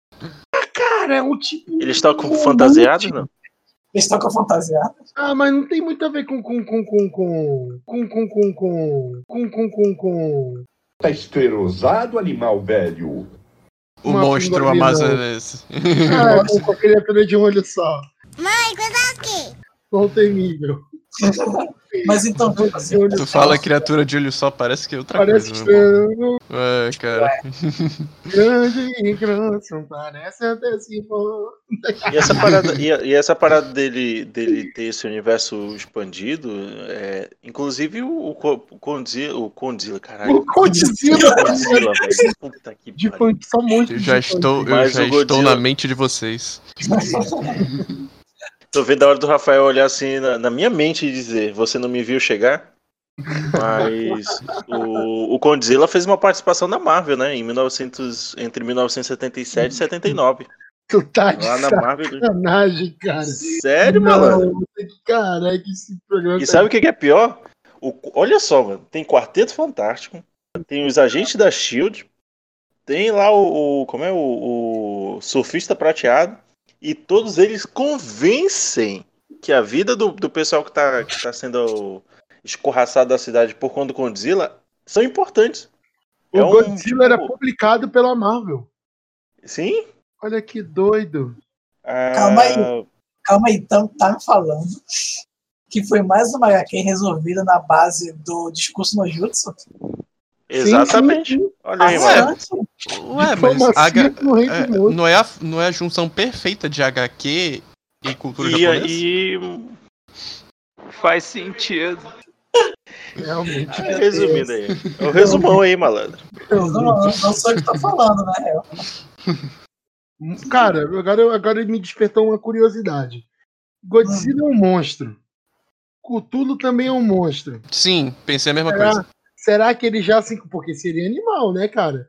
é um tipo. Eles estão com fantasiados, não? Eles a fantasiada. Ah, mas não tem muito a ver com com com com com com com com com com com com com Tá esterosado, animal velho. O Uma monstro amazonense. ah, com, com a criatura de um olho só. Mãe, Kozowski! Não tem nível. Mas então, assim, Tu só. fala criatura de olho só, parece que é outra Parece coisa. estranho, É, cara. grande e grosso, parece até se for. E essa parada, e, e essa parada dele, dele ter esse universo expandido, é, inclusive o, o, Co- o Condzilla, o Condzilla, caralho. O Condzilla, velho. Puta que de pariu. funk, só monstro Eu já estou, eu já estou na mente de vocês. Tô vendo a hora do Rafael olhar assim na, na minha mente e dizer: Você não me viu chegar? Mas o, o Condzilla fez uma participação na Marvel, né? Em 1900, entre 1977 e 79. Tu tá de Lá na Marvel. sacanagem, cara. Sério, malandro? Não, Caraca, esse programa. E tá- sabe o que que é pior? O- olha só, mano. Tem Quarteto Fantástico, tem os agentes da Shield, tem lá o, o- como é o, o surfista prateado e todos eles convencem que a vida do, do pessoal que tá, que tá sendo escorraçado da cidade por conta do Godzilla são importantes. O é um, Godzilla era tipo- publicado pela Marvel. Sim? Olha que doido. Ah, Calma aí. Calma aí, então tá me falando que foi mais uma HQ resolvida na base do discurso no Jutsu? Exatamente. Olha aí, mano. Ué, mas H- é, não, é a, não é a junção perfeita de HQ e cultura E japonesa? aí. Faz sentido. Realmente. É, resumindo aí. É o resumão aí, malandro. Eu não, não sou eu que tô falando, né? Eu- Cara, agora, agora me despertou uma curiosidade. Godzilla é um monstro. Cthulhu também é um monstro. Sim, pensei a mesma coisa. Será, que ele já se. Porque seria animal, né, cara?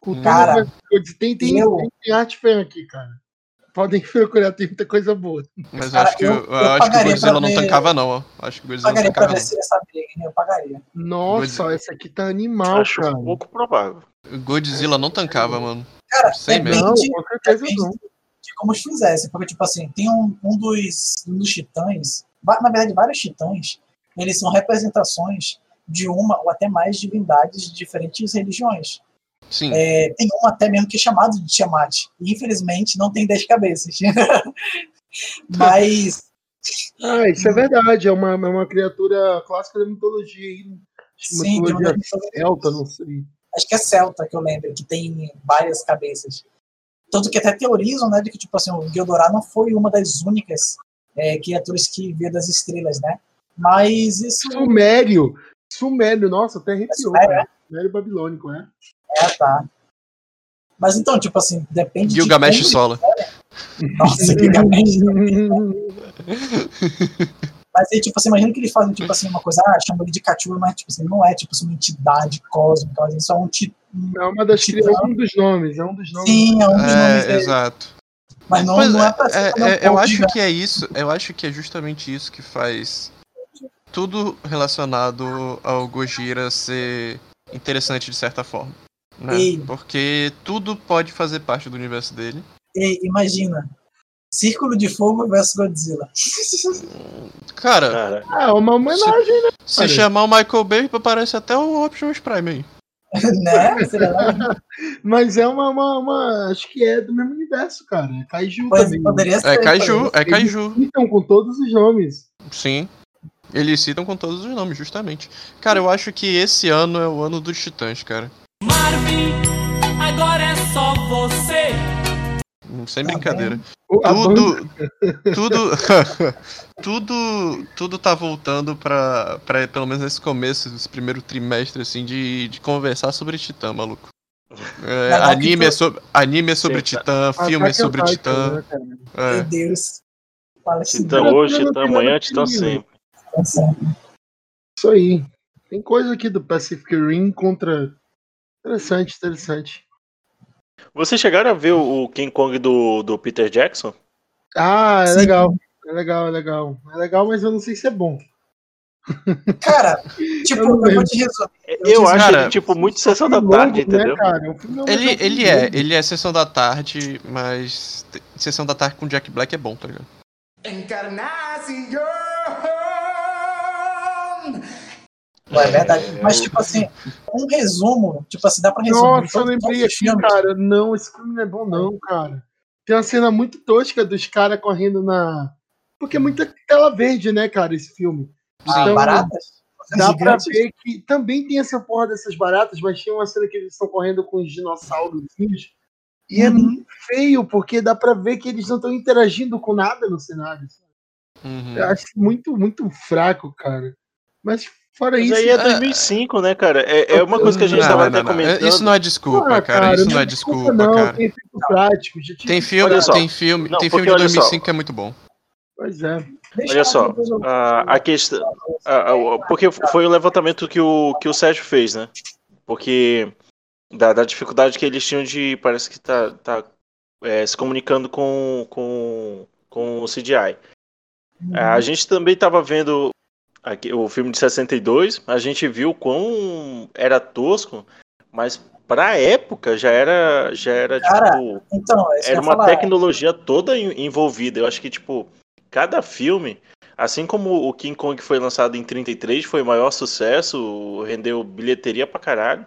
Cthulhu Cara, vai- tem, tem, eu- tem, tem arte fan aqui, cara. Podem procurar, tem muita coisa boa. Mas eu Cara, acho que, eu- eu, eu acho que o Godzilla pra não ver- tancava, não, ó. Acho que o Godzilla não pagaria pra tancava, ver não. se essa briga, né? Eu pagaria. Nossa, Godzilla. essa aqui tá animal, Acho cara. pouco provável. O Godzilla não tancava, mano. Cara, Sei depende, mesmo. Não, com certeza depende não. de como eles fizessem. Porque, tipo assim, tem um, um, dos, um dos titãs, na verdade, vários titãs, eles são representações de uma ou até mais divindades de diferentes religiões. Sim. É, tem um até mesmo que é chamado de Tiamat. E, infelizmente, não tem dez cabeças. Mas, Ah, isso é verdade. É uma, é uma criatura clássica da mitologia aí. sim, mitologia celta, não sei. acho que é celta que eu lembro, que tem várias cabeças. Tanto que até teorizam, né, de que, tipo assim, o Gildorá não foi uma das únicas é, criaturas que veio das estrelas, né? Mas isso... Sumério. Sumério, nossa, até arrepiou. Sumério, cara. Sumério babilônico, é? É, tá. Mas então, tipo assim, depende Gilgamesh de. Sola. Nossa, Gilgamesh. Mas aí, tipo assim, imagina que eles fazem, tipo assim, uma coisa, ah, chamam ele de Cthulhu, mas, tipo assim, não é, tipo assim, uma entidade cósmica, é um ti- É uma das Titã. é um dos nomes, é um dos nomes. Sim, é um dos nomes É, dele. exato. Mas não, não é pra ser é, um é, eu acho gigante. que é isso, eu acho que é justamente isso que faz tudo relacionado ao Gojira ser interessante de certa forma. Né? Ei. Porque tudo pode fazer parte do universo dele. E imagina, Círculo de Fogo versus Godzilla. Cara, Cara, Ah, é uma homenagem, né? se chamar o Michael Bay, aparece até o Optimus Prime aí. né? Mas é uma, uma, uma- Acho que é do mesmo universo, cara. É Kaiju Pois, também. poderia ser. É Kaiju, é Kaiju. Então, com todos os nomes. Sim. Eles citam com todos os nomes, justamente. Cara, eu acho que esse ano é o ano dos titãs, cara. Marvin, agora é só você. sem Tá brincadeira. Tudo, tudo, tudo, tudo tá voltando pra, pra, pelo menos nesse começo, desse primeiro trimestre, assim, de, de conversar sobre Titã, maluco. É, Caraca, anime, é sobre, anime é sobre Sim, Titã, Attack filme é sobre Titã. né, cara? Meu É. Deus. Fala assim, Titã Não, hoje, Titã amanhã, Titã que- Isso aí. Tem coisa aqui do Pacific Rim contra. Interessante, interessante. Vocês chegaram a ver o King Kong do, do Peter Jackson? Ah, é Sim. legal. É legal, é legal. É legal, mas eu não sei se é bom. Cara, tipo, Eu eu vou te resumir. Eu, acho cara, ele, tipo, muito sessão da Longo, tarde, né, entendeu? cara? O filme não Ele, filme ele é, longo. ele é sessão da tarde, mas sessão da tarde com Jack Black é bom, tá ligado? Não é verdade. Mas, tipo assim, um resumo, tipo assim, dá pra resumir. Nossa, eu todos- lembrei aqui, filmes. cara. Não, esse filme não é bom, não, cara. Tem uma cena muito tosca dos caras correndo na. Porque é muita tela verde, né, cara, esse filme. Ah, Então, baratas? Dá pra ver que também tem essa porra dessas baratas, mas tem uma cena que eles estão correndo com os dinossauros. E é Uhum. muito feio, porque dá pra ver que eles não estão interagindo com nada no cenário. Uhum. Eu acho muito, muito fraco, cara. Mas fora Mas isso. aí é 2005, né, cara? É, é uma coisa que a gente Não, tava não, até não, não. comentando. Isso não é desculpa, Ah, cara. Isso não é desculpa, não, cara. Tem efeito prático. Tem filme, tem filme, Não, tem filme de olha só. 2005 que é muito bom. Pois é. Deixa Olha só, a, a questão. a- a- porque foi o levantamento que o, que o Sérgio fez, né? Porque da, da dificuldade que eles tinham de. Parece que tá, tá é, se comunicando com, com, com o CGI. É, A gente também estava vendo aqui, o filme de 62, a gente viu quão era tosco, mas pra época já era, já era Cara, tipo. Então, é Era uma falar. tecnologia toda en- envolvida. Eu acho que, tipo, cada filme, assim como o King Kong foi lançado em 33, foi o maior sucesso, rendeu bilheteria pra caralho.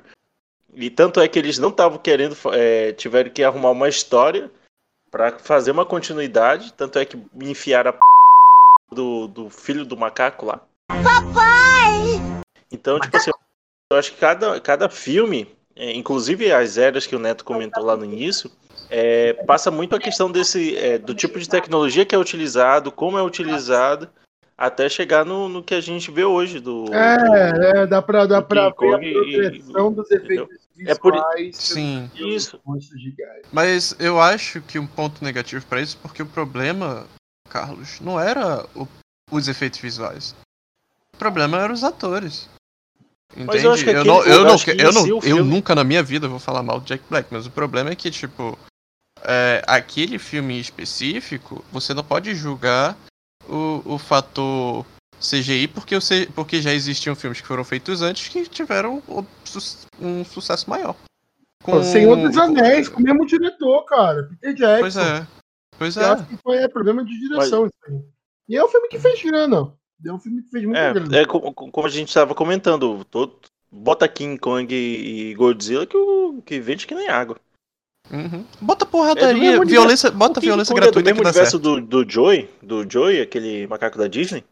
E tanto é que eles não estavam querendo, é, tiveram que arrumar uma história pra fazer uma continuidade. Tanto é que enfiaram a p... do, do filho do macaco lá. Papai! Então, tipo assim, eu acho que cada, cada filme, é, inclusive as eras que o Neto comentou lá no início, é, passa muito a questão desse é, do tipo de tecnologia que é utilizado, como é utilizado, até chegar no, no que a gente vê hoje do. É, é, dá pra, dá do pra ver a Kong e- progressão dos efeitos É por- visuais. Sim. Isso. Mas eu acho que um ponto negativo pra isso, porque o problema, Carlos, não era o- os efeitos visuais. O problema eram os atores. Entende? Mas eu acho que eu, aquele- não, eu, eu não, que eu, não- o eu filme- nunca na minha vida vou falar mal do Jack Black, mas o problema é que, tipo, é, aquele filme específico, você não pode julgar o, o fator CGI porque, o C- porque já existiam filmes que foram feitos antes que tiveram o su- um sucesso maior. Pô, Senhor dos Anéis, com o mesmo diretor, cara. Peter Jackson. Pois é. Pois Eu é. acho que foi é, problema de direção isso aí. E é um filme que fez grana. É um filme que fez grana. É, é co- co- como a gente estava comentando, todo, bota King Kong e Godzilla que, o, que vende que nem água. Uhum. Bota É porradaria, mesmo violência, bota violência Kong é do gratuita mesmo universo certo. do, do Joey, do Joey, aquele macaco da Disney.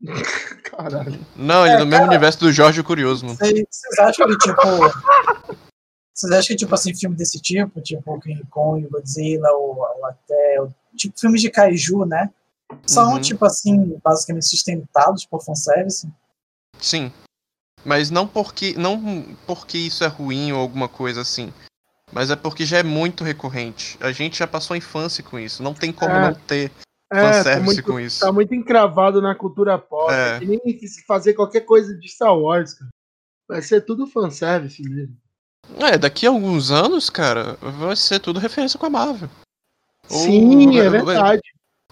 Caralho. Não, ele é É, do mesmo cara. universo do Jorge Curioso, mano. Vocês vocês acham que, tipo. Vocês acham que, tipo assim, filme desse tipo, tipo King Kong, Godzilla, ou, ou até. Tipo, filmes de kaiju, né? São, Uhum. tipo assim, basicamente sustentados por fanservice? Sim. Mas não porque não porque isso é ruim ou alguma coisa assim. Mas é porque já é muito recorrente. A gente já passou a infância com isso. Não tem como É. não ter É, tá fanservice muito, com isso. tá muito encravado na cultura pop. É. É. Que nem se fazer qualquer coisa de Star Wars, cara. Vai ser tudo fanservice mesmo. É, daqui a alguns anos, cara, vai ser tudo referência com a Marvel. Ou- Sim, é ou- verdade.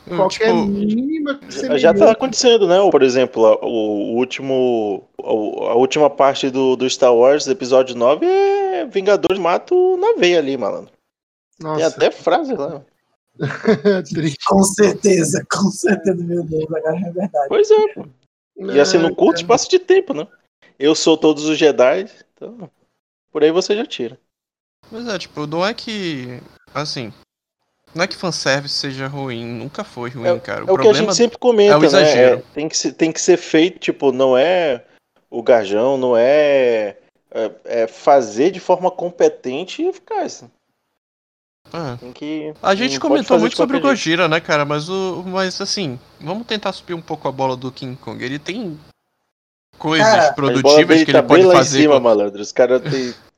Ou, Qualquer tipo, mínima Já tá acontecendo, né? Por exemplo, a- o, o último. A, a última parte do, do Star Wars, episódio 9, é Vingadores mato na veia ali, malandro. Tem Nossa, até frase lá. Com certeza, com certeza, meu Deus, agora é verdade. Pois é, pô. E assim, no É, curto espaço de tempo, né? Eu sou todos os Jedi, então. Por aí você já tira. Mas é, tipo, não é que. Assim. Não é que fanservice seja ruim, nunca foi ruim, cara. O É o que a gente sempre comenta, é o né? exagero. É, tem, que ser, tem que ser feito, tipo, não é o garjão, não é, é, é fazer de forma competente e eficaz. É. Tem que. A gente pode comentou fazer muito sobre o jeito. Gojira, né, cara? Mas o. Mas assim, vamos tentar subir um pouco a bola do King Kong. Ele tem coisas Cara, produtivas que tá ele pode bem lá em fazer. cima, com- malandro. Os caras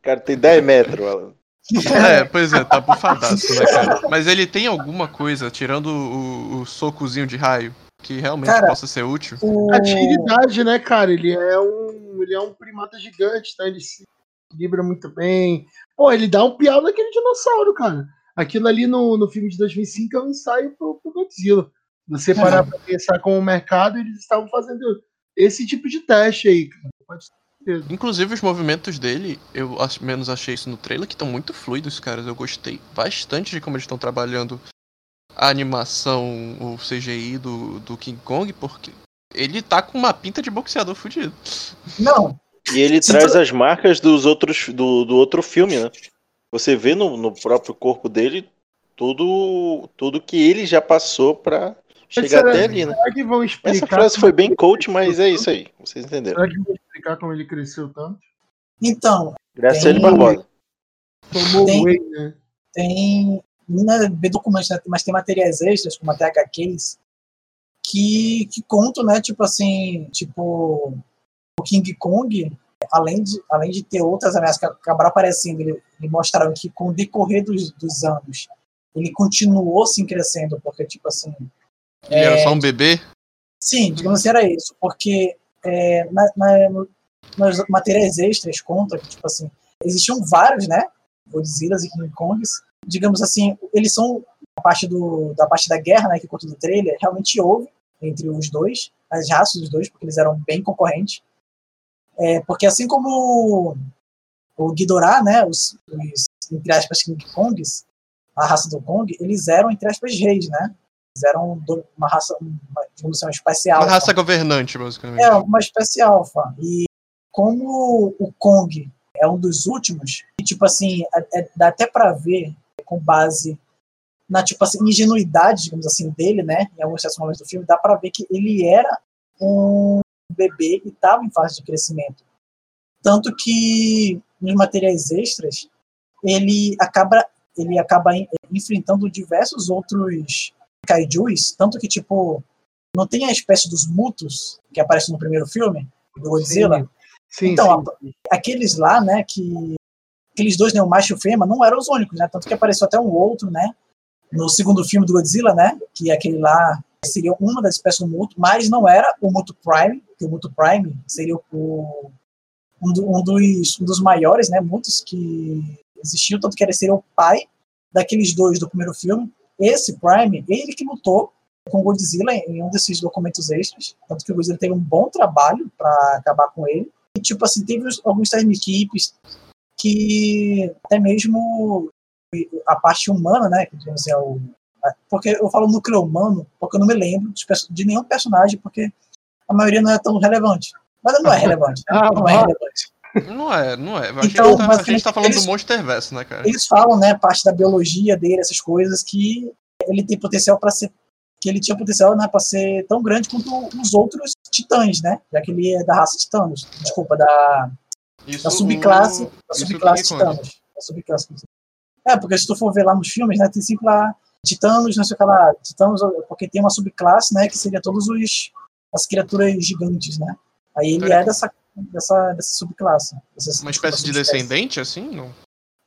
cara tem 10 metros, malandro. É, pois é, tá bufadaço, né, cara? Mas ele tem alguma coisa, tirando o, o socozinho de raio, que realmente Cara, possa ser útil? O... Atividade, né, cara? Ele é um. Ele é um primata gigante, tá? Ele se equilibra muito bem. Pô, ele dá um piau naquele dinossauro, cara. Aquilo ali no, no filme de 2005 é um ensaio pro, pro Godzilla. Você parar pra pensar com o mercado, eles estavam fazendo esse tipo de teste aí, cara. Pode ser. Inclusive os movimentos dele, eu menos achei isso no trailer, que estão muito fluidos, caras. Eu gostei bastante de como eles estão trabalhando a animação, o CGI do, do King Kong, porque ele tá com uma pinta de boxeador fudido. Não, E ele Se traz tu- as marcas dos outros do, do outro filme, né? Você vê no, no próprio corpo dele tudo tudo que ele já passou pra chegar será- até ali, né? Será que vão explicar? Essa frase foi bem coach, mas é isso aí. Vocês entenderam. Será que vão explicar como ele cresceu tanto? então, Graças a Tem- ele Barbosa. Tomou Tem- whey, né? tem. Não é bem documentos, né, mas tem materiais extras, como até HQs, que, que contam, né? Tipo assim, tipo, o King Kong, além de, além de ter outras ameaças que acabaram aparecendo, ele, ele mostraram que com o decorrer dos, dos anos, ele continuou assim crescendo, porque, tipo assim, Ele era só um bebê. Sim, digamos assim, era isso. Porque é, na, na- nos materiais extras conta que, tipo assim, existiam vários, né? Godzillas e King Kongs. Digamos assim, eles são a parte do, da parte da guerra, né? Que conta do trailer, realmente houve entre os dois, as raças dos dois, porque eles eram bem concorrentes. É, porque assim como o Ghidorah, né? Os, os, entre aspas, King Kongs, a raça do Kong, eles eram, entre aspas, reis, né? Do- uma raça, uma, digamos assim, uma espécie Uma raça governante, basicamente. É, uma espécie alfa. E como o Kong é um dos últimos, e, tipo assim, é- é- dá até pra ver com base na, tipo assim, ingenuidade, digamos assim, dele, né? Em alguns certos momentos do filme, dá pra ver que ele era um bebê e estava em fase de crescimento. Tanto que nos materiais extras, ele acaba ele acaba en- enfrentando diversos outros kaijus, tanto que tipo não tem a espécie dos mutos que aparece no primeiro filme do Godzilla. Sim, então, sim. a- aqueles lá, né, que aqueles dois, né, o macho e o fêmea, não eram os únicos, né? Tanto que apareceu até um outro, né, no segundo filme do Godzilla, né, que aquele lá seria uma das espécies do muto, mas não era o muto prime, que o muto prime seria o um, do- um dos um dos maiores, né, mutos que existiu, tanto que ele seria o pai daqueles dois do primeiro filme. Esse Prime, ele que lutou com Godzilla em um desses documentos extras, tanto que o Godzilla teve um bom trabalho para acabar com ele. E, tipo assim, teve alguns time equipes que até mesmo a parte humana, né, que digamos assim, é o, porque eu falo núcleo humano, porque eu não me lembro de nenhum personagem, porque a maioria não é tão relevante. Mas não é relevante, né? Ah, não é relevante. Não é, não é. A, Então, gente, tá, a mas gente tá falando eles- do Monsterverse, né, cara? Eles falam, né, parte da biologia dele, essas coisas, que ele tem potencial para ser. que ele tinha potencial né, para ser tão grande quanto os outros titãs, né? Já que ele é da raça titanos. Desculpa, da, Isso, da subclasse, o- da subclasse titanos. Da subclasse. É, porque se tu for ver lá nos filmes, né, tem sempre lá titanos, não sei o que lá, titanos, porque tem uma subclasse, né, que seria todos os as criaturas gigantes, né? Aí ele é dessa dessa, dessa subclasse. Dessa, Uma espécie de descendente, assim? Não.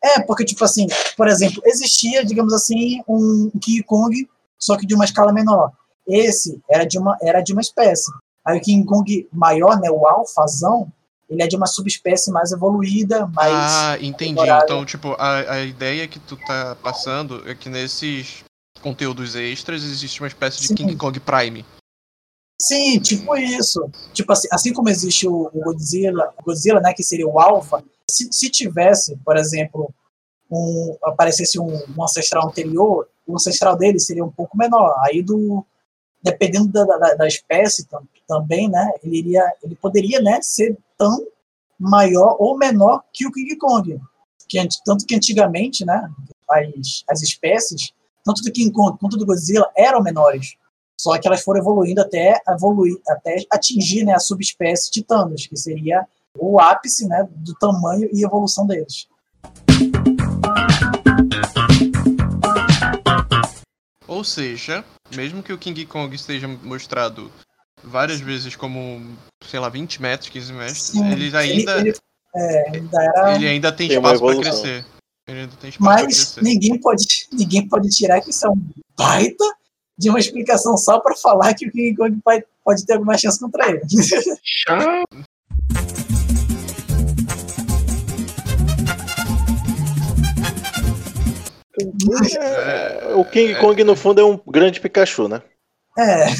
É, porque, tipo assim, por exemplo, existia, digamos assim, um King Kong, só que de uma escala menor. Esse era de uma, era de uma espécie. Aí o King Kong maior, né, o alfazão, ele é de uma subespécie mais evoluída, mais... Ah, entendi. Então, tipo, a, a ideia que tu tá passando é que nesses conteúdos extras existe uma espécie de Sim. King Kong Prime. Sim, tipo isso. Tipo assim, assim como existe o Godzilla, o Godzilla, né, que seria o alfa, se, se tivesse, por exemplo, um, aparecesse um, um ancestral anterior, o ancestral dele seria um pouco menor. Aí do dependendo da, da, da espécie tam- também, né, ele iria, ele poderia, né, ser tão maior ou menor que o King Kong. Que, ant- tanto que antigamente, né, as, as espécies, tanto do King Kong quanto do Godzilla, eram menores. Só que elas foram evoluindo até evoluir, até atingir né, a subespécie titanos, que seria o ápice né, do tamanho e evolução deles. Ou seja, mesmo que o King Kong esteja mostrado várias vezes como, sei lá, 20 metros, 15 metros, Sim, ele ainda. Ele, ele- é, ainda era. Ele ainda tem Tem espaço pra evolução. crescer. Ele ainda tem espaço pra Mas crescer. ninguém pode, ninguém pode tirar que isso é um baita de uma explicação só pra falar que o King Kong pode, pode ter alguma chance contra ele. É, o King Kong, no fundo, é um grande Pikachu, né? É.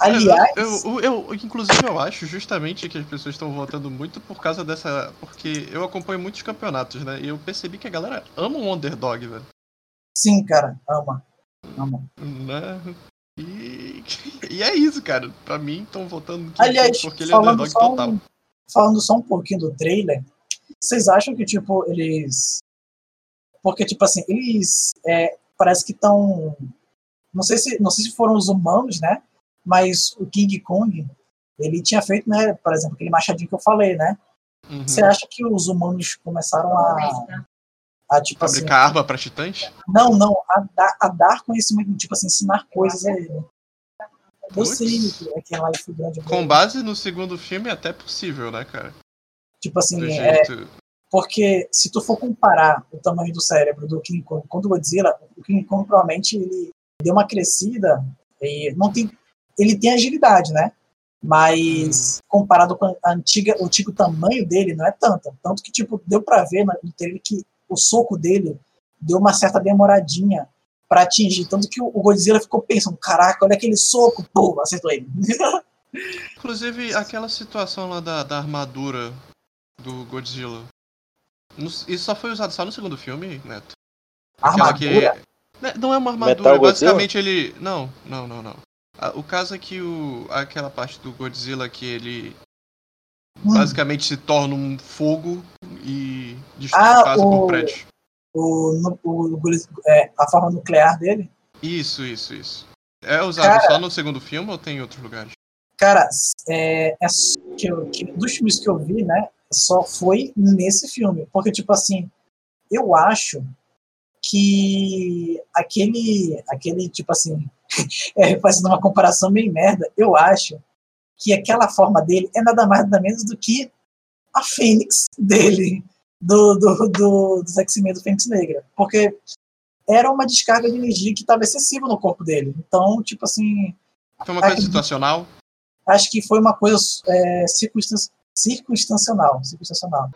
Aliás, Eu, eu, eu- inclusive, eu acho justamente que as pessoas estão votando muito por causa dessa. Porque eu acompanho muitos campeonatos, né? E eu percebi que a galera ama um underdog, velho. Sim, cara, ama. Ama. Né? E, e é isso, cara. Pra mim, estão votando King Aliás, porque ele é falando underdog só, total. um, falando só um pouquinho do trailer, vocês acham que, tipo, eles. Porque, tipo assim, eles é, parece que estão. Não sei se não sei se foram os humanos, né? Mas o King Kong, ele tinha feito, né? Por exemplo, aquele machadinho que eu falei, né? Uhum. Você acha que os humanos começaram a. a tipo assim. Fabricar arma pra titãs? Não, não, a dar, a dar conhecimento, tipo assim, ensinar coisas a ele. Eu sei que aquela life grande. Com base no segundo filme, é até possível, né, cara? Tipo assim, Do é, jeito. porque se tu for comparar o tamanho do cérebro do King Kong com o Godzilla, o King Kong provavelmente ele deu uma crescida e não tem, ele tem agilidade, né? Mas comparado com a antiga, o antigo tamanho dele, não é tanto. Tanto que tipo deu pra ver no trailer que o soco dele deu uma certa demoradinha pra atingir, tanto que o Godzilla ficou pensando, caraca, olha aquele soco, pô, acertou ele. Inclusive, aquela situação lá da, da armadura do Godzilla. No- Isso só foi usado só no segundo filme, Neto? Aquela Armadura? Né, Não é uma armadura, Metal Godzilla? basicamente ele. Não, não, não, não. Ah, O caso é que o... aquela parte do Godzilla que ele Hum. basicamente se torna um fogo e destrói Ah, casa o- por prédio. O, o, o- é, a forma nuclear dele Isso, isso, isso. É usado Cara- só no segundo filme ou tem em outros lugares? Cara, é, é que, eu- que dos filmes que eu vi, né, só foi nesse filme. Porque, tipo assim, eu acho que aquele, aquele tipo assim, é, fazendo uma comparação meio merda, eu acho que aquela forma dele é nada mais nada menos do que a Fênix dele, do, do, do, dos X-Men do Fênix Negra. Porque era uma descarga de energia que estava excessiva no corpo dele. Então, tipo assim, Foi uma coisa situacional? acho que foi uma coisa é, circunstan- circunstancial, circunstancial.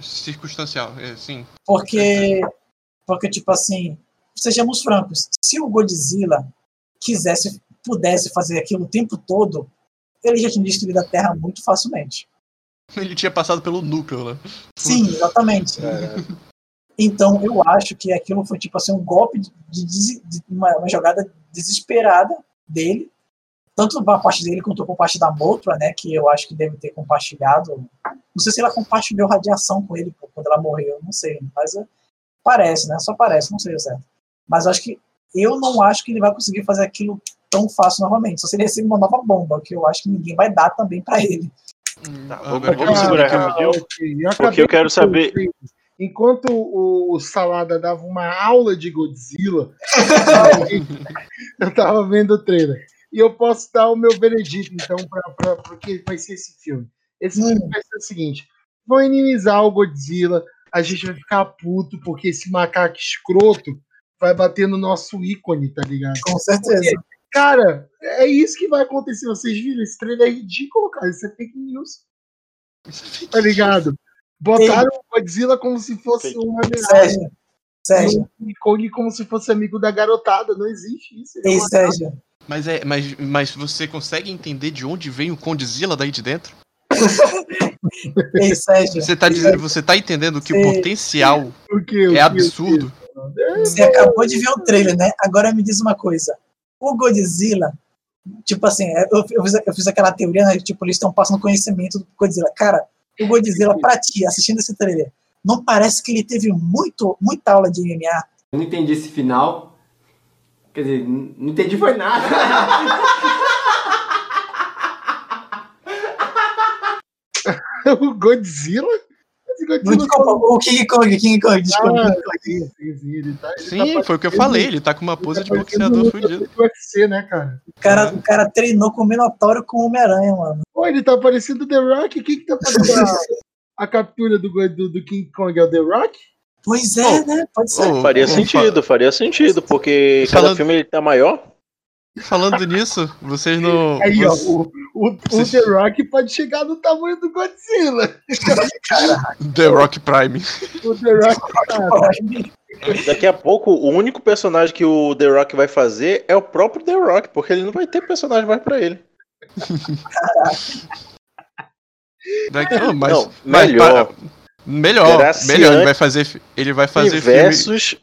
Circunstancial, é, sim. Porque, porque, tipo assim, sejamos francos, se o Godzilla quisesse, pudesse fazer aquilo o tempo todo, ele já tinha destruído a Terra muito facilmente. Ele tinha passado pelo núcleo, né? Sim, exatamente. Então, eu acho que aquilo foi, tipo assim, um golpe de, de- de- uma, uma jogada desesperada dele, tanto por parte dele quanto por parte da Motra, né, que eu acho que deve ter compartilhado. Não sei se ela compartilhou radiação com ele quando ela morreu, não sei, mas é, parece, né, só parece, não sei o certo. Mas eu acho que, eu não acho que ele vai conseguir fazer aquilo tão fácil novamente, só se ele receber uma nova bomba, que eu acho que ninguém vai dar também pra ele. Agora que eu vamos segurar que eu- rapidinho. ok. Eu Porque eu quero saber. Enquanto o, o Salada dava uma aula de Godzilla, eu tava vendo o trailer. E eu posso dar o meu veredito, então, para o que vai ser esse filme. Esse Hum. filme vai ser o seguinte: vão inimizar o Godzilla, a gente vai ficar puto, porque esse macaco escroto vai bater no nosso ícone, tá ligado? Com certeza. Cara, é isso que vai acontecer. Vocês viram? Esse trailer é ridículo, cara. Isso é fake news. Tá ligado? Botaram o Godzilla como se fosse uma ameaça. Sérgio, Sérgio, E o King Kong como se fosse amigo da garotada. Não existe isso. É ei, Sérgio, Mas, é, mas, mas você consegue entender de onde vem o Condzilla daí de dentro? ei, Sérgio, Você tá, dizendo, você tá entendendo que o Sim. potencial O quê? O é quê? absurdo? Você acabou de ver o trailer, né? Agora me diz uma coisa. O Godzilla, tipo assim, eu, eu fiz, eu fiz aquela teoria, né? Tipo, eles estão passando conhecimento do Godzilla. Cara, o Godzilla, pra ti, assistindo esse trailer, não parece que ele teve muito, muita aula de MMA? Eu não entendi esse final. Quer dizer, não entendi foi nada. o Godzilla? O King Kong, King Kong, desculpa. Ah, sim, sim, sim, ele tá- ele Sim, tá foi o que eu falei. Ele tá com uma pose de tá boxeador fudido. do UFC, né, cara? O cara, o cara treinou com o Minotauro com o Homem-Aranha, mano. Pô, ele tá parecendo o The Rock. Quem que tá fazendo a, a captura do, do, do King Kong? É o The Rock? Pois é, né? Pode ser. Ô, Faria sentido, faria sentido, porque cada Falando- filme ele tá maior. Falando nisso, vocês não. Aí, ó, vocês- o, o, o Vocês- The Rock pode chegar no tamanho do Godzilla. The Rock Prime. O The Rock, cara, Daqui a pouco, o único personagem que o The Rock vai fazer é o próprio The Rock, porque ele não vai ter personagem mais pra ele. Daqui- oh, mas, Não, mas melhor. para- melhor. Melhor. Ele vai fazer, ele vai fazer filme. versus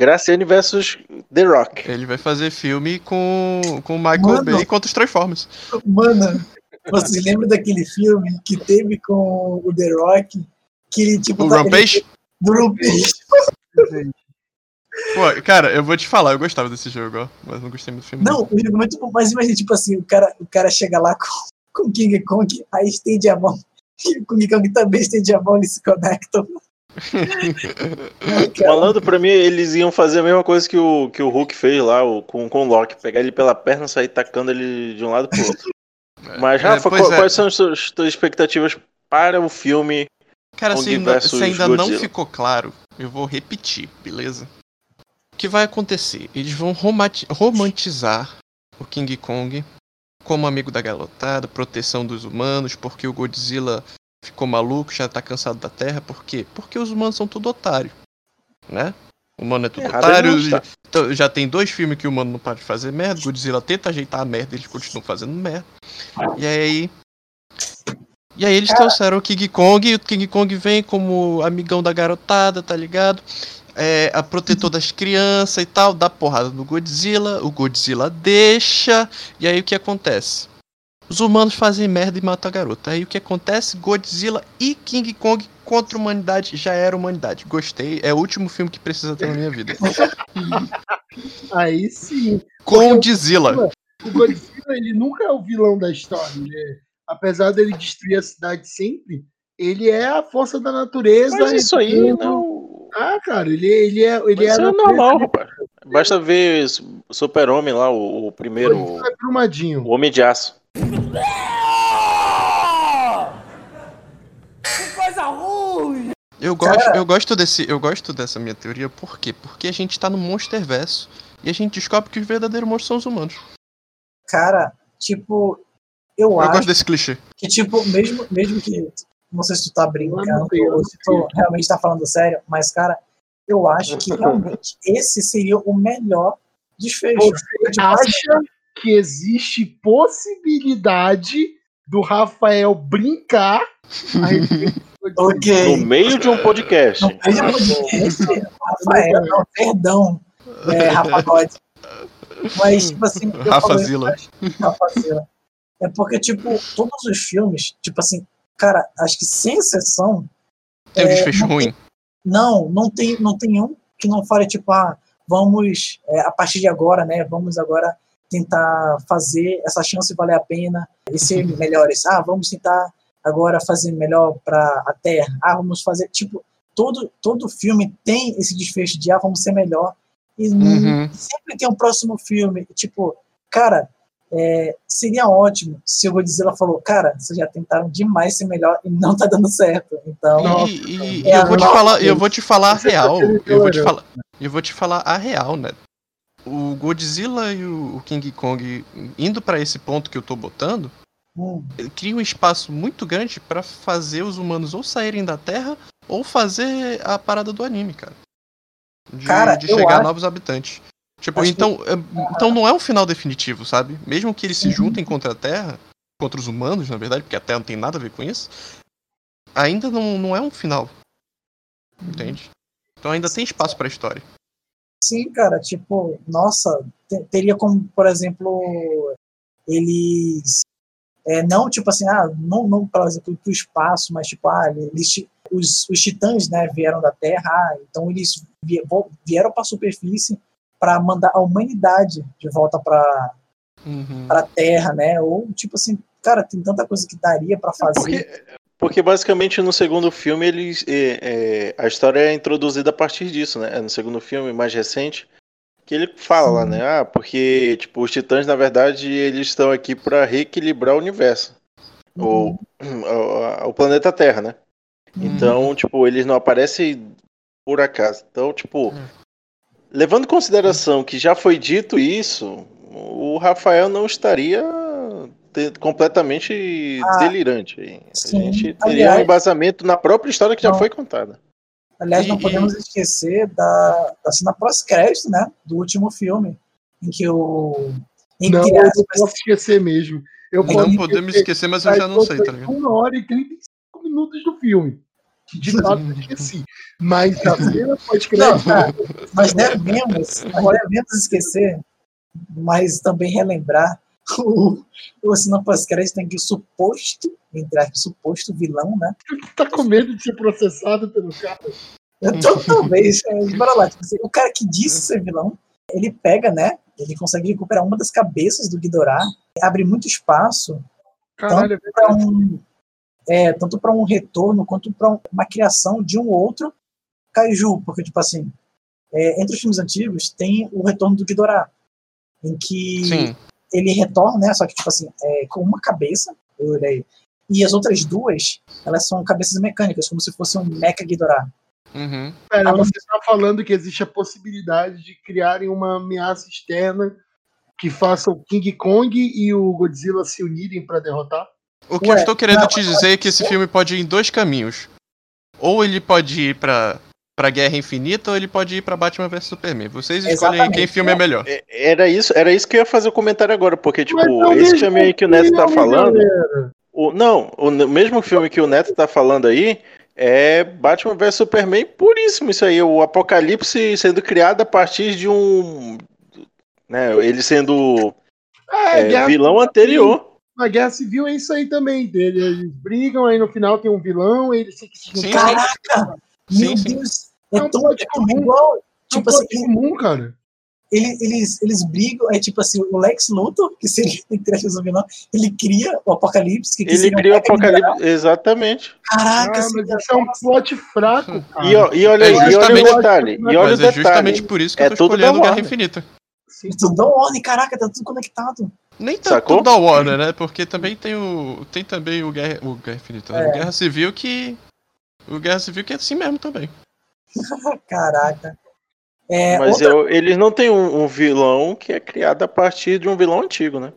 Graciane versus The Rock. Ele vai fazer filme com, com o Michael Mano. Bay contra os Transformers. Mano, vocês lembram daquele filme que teve com o The Rock? Que ele, tipo, O tá- Rampage? ele- Do Rampage. Pô, cara, eu vou te falar, eu gostava desse jogo, ó. Mas não gostei muito do filme. Não, o jogo é muito bom, mas imagina, tipo assim, o cara, o cara chega lá com, com o King Kong, aí estende a mão, e o King Kong também estende a mão, eles se conectam. Falando pra mim, eles iam fazer a mesma coisa que o, que o Hulk fez lá o, com, com o Loki. Pegar ele pela perna e sair tacando ele de um lado pro outro. Mas, É, Rafa, qual- é. quais são as suas, expectativas para o filme? Cara, se ainda, se ainda não ficou claro, eu vou repetir, beleza? O que vai acontecer? Eles vão romantizar o King Kong como amigo da garotada, proteção dos humanos, porque o Godzilla ficou maluco, já tá cansado da Terra. Por quê? Porque os humanos são tudo otário, né? O humano é tudo Errado otário. está. então, já tem dois filmes que o humano não para de fazer merda. Godzilla tenta ajeitar a merda, eles continuam fazendo merda. E aí. E aí eles trouxeram o King Kong e o King Kong vem como amigão da garotada, tá ligado? É, a protetor das crianças e tal, dá porrada no Godzilla, o Godzilla deixa, e aí o que acontece? Os humanos fazem merda e matam a garota. Aí o que acontece? Godzilla e King Kong contra a humanidade. Já era humanidade. Gostei. É o último filme que precisa ter na minha vida. aí sim. Com Godzilla. O Godzilla, ele nunca é o vilão da história. né? Apesar dele destruir a cidade sempre, ele é a força da natureza. Mas isso aí não. Ah, cara, ele, ele é. Ele Isso é, é normal, rapaz. Basta ver o Super-Homem lá, o, o primeiro. Godzilla é Brumadinho. O Homem de Aço. Coisa ruim! Eu gosto, eu gosto desse, eu gosto dessa minha teoria, por quê? Porque a gente tá no Monsterverso e a gente descobre que os verdadeiros monstros são os humanos. Cara, tipo, eu, Eu acho gosto desse clichê. que, tipo, mesmo, mesmo que. Não sei se tu tá brincando ou se tu realmente tá falando sério, mas, cara, eu acho que realmente esse seria o melhor desfecho. Você Tipo assim, acha que existe possibilidade do Rafael brincar a respeito do Godzilla? Ok. No meio de um podcast. Não fez um podcast, Rafael, não, perdão, é, Rafa God. Mas, tipo assim, Rafa Zilla. É porque, tipo, todos os filmes, tipo assim, cara, acho que sem exceção, Tem um É, desfecho não tem- ruim. não, não tem, não tem um que não fale, tipo, ah, vamos, é, a partir de agora, né, vamos agora tentar fazer essa chance valer a pena e ser melhores. Ah, vamos tentar agora fazer melhor para a Terra. Ah, vamos fazer, tipo, todo, todo filme tem esse desfecho de, ah, vamos ser melhor. E Uhum. sempre tem um próximo filme. Tipo, cara, é, seria ótimo se o Godzilla falou, cara, vocês já tentaram demais ser melhor e não tá dando certo. Então, E, e- É eu vou te falar, eu vou te falar a tá real. Eu vou te falar, eu vou te falar a real, né? O Godzilla e o King Kong indo pra esse ponto que eu tô botando, hum, cria um espaço muito grande pra fazer os humanos ou saírem da Terra ou fazer a parada do anime, cara. De, Cara, de chegar acho- novos habitantes. Tipo, Acho que- então, é- então não é um final definitivo, sabe? Mesmo que eles se Uhum. juntem contra a Terra, contra os humanos, na verdade, porque a Terra não tem nada a ver com isso, ainda não, não é um final. Entende? Então ainda tem espaço pra história. Sim, cara, tipo, nossa, te- teria como, por exemplo, eles é, não tipo assim, ah, não, não por exemplo, pro espaço, mas tipo, ah, eles, os, os titãs, né, vieram da Terra, ah, então eles vieram para a superfície para mandar a humanidade de volta para Uhum. para Terra, né? Ou tipo assim, cara, tem tanta coisa que daria para fazer. Porque Porque basicamente no segundo filme eles, é, é, a história é introduzida a partir disso, né? É no segundo filme mais recente que ele fala lá, né? Ah, porque tipo os titãs na verdade eles estão aqui para reequilibrar o universo, Uhum. o, o, planeta Terra, né? Então tipo eles não aparecem por acaso. Então tipo levando em consideração que já foi dito isso, o Rafael não estaria completamente Ah, delirante. aí. A sim. gente teria Aliás- um embasamento na própria história que já Não. foi contada. Aliás, não E- podemos esquecer da, da cena pós-crédito, né? Do último filme. Em que o. Entre Não, eu não aspas, posso esquecer mesmo. Eu Não posso podemos esquecer mas eu já não sei, tá ligado? Uma hora e 35 minutos do filme. De fato, eu esqueci. Mas a cena Não, pós-crédito. tá. Nós devemos, nós devemos esquecer, mas também relembrar o, o cena pós-crédito em que o suposto, entre aspas, suposto vilão, né? tá com medo de ser processado pelo cara. Talvez, é, bora lá, tipo o cara que disse ser vilão, ele pega, né? Ele consegue recuperar uma das cabeças do Ghidorah, abre muito espaço Caralho, é tanto para um, é, tanto para um retorno quanto para uma criação de um outro kaiju, porque tipo assim, é, entre os filmes antigos tem o retorno do Ghidorah, em que Sim. Ele retorna, né? Só que tipo assim, é, com uma cabeça, eu olhei, e as outras duas, elas são cabeças mecânicas, como se fosse um Mecha Ghidorah. Uhum. Pera, Ah, você está falando que existe a possibilidade de criarem uma ameaça externa que faça o King Kong e o Godzilla se unirem para derrotar? O que Ué, eu estou querendo não, te dizer é que esse filme pode ir em dois caminhos. Ou ele pode ir pra, pra Guerra Infinita, ou ele pode ir pra Batman vs Superman. Vocês escolhem Exatamente. quem filme é melhor. É, Era isso, era isso que eu ia fazer o comentário agora, porque, tipo, é esse filme aí que o Neto tá falando. O, não, o mesmo filme que o Neto tá falando aí é Batman vs Superman puríssimo. Isso aí, o Apocalipse sendo criado a partir de um. Né, ele sendo É, é, Guerra vilão Civil- anterior. Na Guerra Civil é isso aí também. Eles, eles brigam, aí no final tem um vilão, eles se Sim, Caraca! Sim, Meu sim. Deus! É É um tão, é comum. igual. Tipo Tipo assim, comum, cara. ele- eles, eles brigam, é tipo assim, o Lex Luthor, que seria entre aspas o vilão, ele cria o Apocalipse, que, que Ele um cria o. Apocalipse. Exatamente. Caraca, Ah, mas isso é um plot fraco, cara. E, e olha aí, É e olha o detalhe. E olha o Mas é justamente detalhe. por isso que É eu tô tudo escolhendo Guerra. Infinita. tudo da Warner, caraca, tá tudo conectado. Nem tanto Sacou? da Warner, né? Porque também tem o. Tem também o Guerra, o Guerra Infinita, né? É. O Guerra Civil que. O Guerra Civil que é assim mesmo também. Caraca. É, Mas outra, eu- eles não têm um, um vilão que é criado a partir de um vilão antigo, né?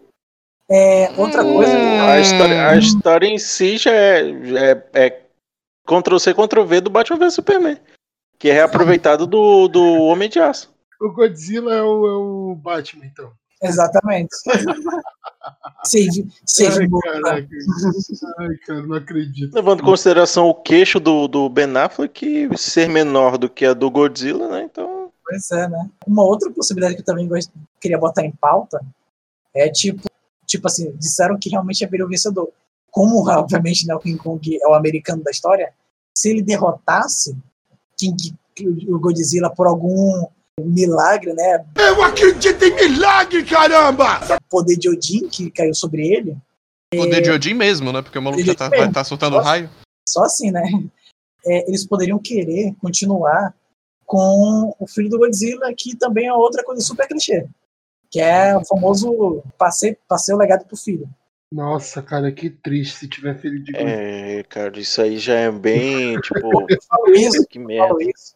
é, outra coisa. A história, a história em si já é, é, é Ctrl-C, Ctrl-V do Batman vs Superman. Que é reaproveitado do, do Homem de Aço. O Godzilla é o, é o Batman, então. Exatamente. Save, save Ai, caraca. Ai, cara, não acredito. Levando em consideração o queixo do, do Ben Affleck ser menor do que a do Godzilla, né? Então. Pois é, né? Uma outra possibilidade que eu também queria botar em pauta é tipo, tipo assim, disseram que realmente haveria o vencedor. Como, obviamente, né, o King Kong é o americano da história, se ele derrotasse King, o Godzilla por algum milagre, né? Eu acredito em milagre, caramba! Poder de Odin que caiu sobre ele, Poder de Odin mesmo, né? Porque o maluco já tá, vai mesmo. estar soltando Nossa. raio. só assim, né? É, eles poderiam querer continuar com o filho do Godzilla, que também é outra coisa super clichê, que é o famoso passei, passei o legado pro filho. Nossa, cara, que triste se tiver filho de Godzilla. É, cara, isso aí já é bem, tipo. Eu falo isso, que eu merda. falo isso.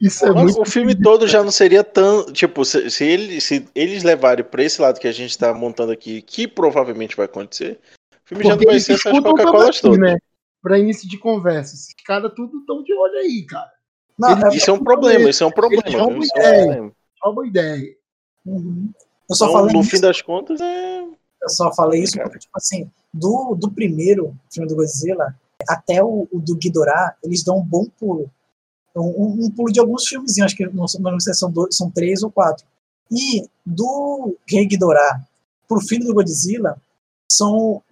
Isso é muito. o filme todo já não seria tão. Tipo, se, se, ele, se eles levarem pra esse lado que a gente tá montando aqui, que provavelmente vai acontecer, o filme já não Porque vai ser essas também, todas. né? Pra início de conversa. Esses caras tudo estão de olho aí, cara. Não, é- Isso é um problema, isso é um problema. Viu? Isso é um ideia. problema. Rouba ideia. Uhum. Eu só Então, falei no isso, fim das contas, é. eu só falei isso Cara. porque, tipo assim, do, do primeiro filme do Godzilla até o, o do Ghidorah, eles dão um bom pulo. Um, um- um pulo de alguns filmes, acho que não, sei- não sei se são, dois, são três ou quatro. E do Rei Ghidorah pro filho do Godzilla, são,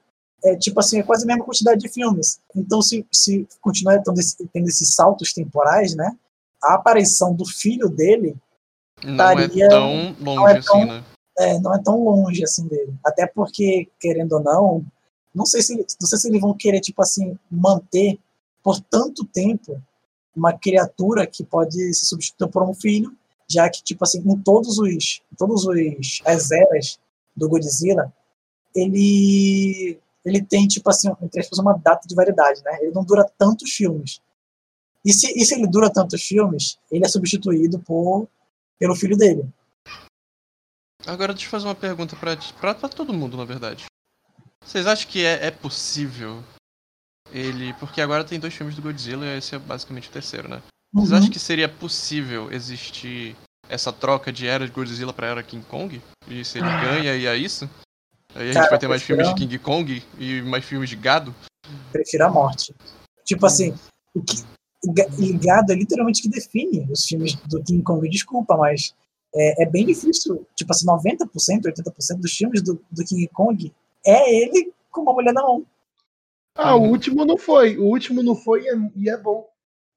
é, tipo assim, é quase a mesma quantidade de filmes. Então, se, se continuar tendo, esse- tendo esses saltos temporais, né, a aparição do filho dele Não é Estaria- tão longe não é tão- assim, né? é, não é tão longe assim dele. Até porque, querendo ou não, não sei se não sei se eles vão querer tipo assim manter por tanto tempo uma criatura que pode se substituir por um filho, já que tipo assim em todos os em todos os as eras do Godzilla ele ele tem tipo assim entre aspas, uma data de validade, né? Ele não dura tantos filmes. E se, e se ele dura tantos filmes, ele é substituído por pelo filho dele. Agora deixa eu fazer uma pergunta pra todo mundo, na verdade. Vocês acham que é, é possível ele. Porque agora tem dois filmes do Godzilla e esse é basicamente o terceiro, né? Vocês Uhum. acham que seria possível existir essa troca de era de Godzilla pra era King Kong? E se ele Ah. ganha e é isso? Aí a gente Cara, vai ter mais filmes de? King Kong e mais filmes de gado? Prefiro a morte. Tipo assim, o que ga- ligado é literalmente que define os filmes do King Kong. Desculpa, mas é, é bem difícil. Tipo assim, 90%, 80% dos filmes do, do King Kong é ele com uma mulher na mão. Ah, o último não foi. O último não foi e é, e é bom.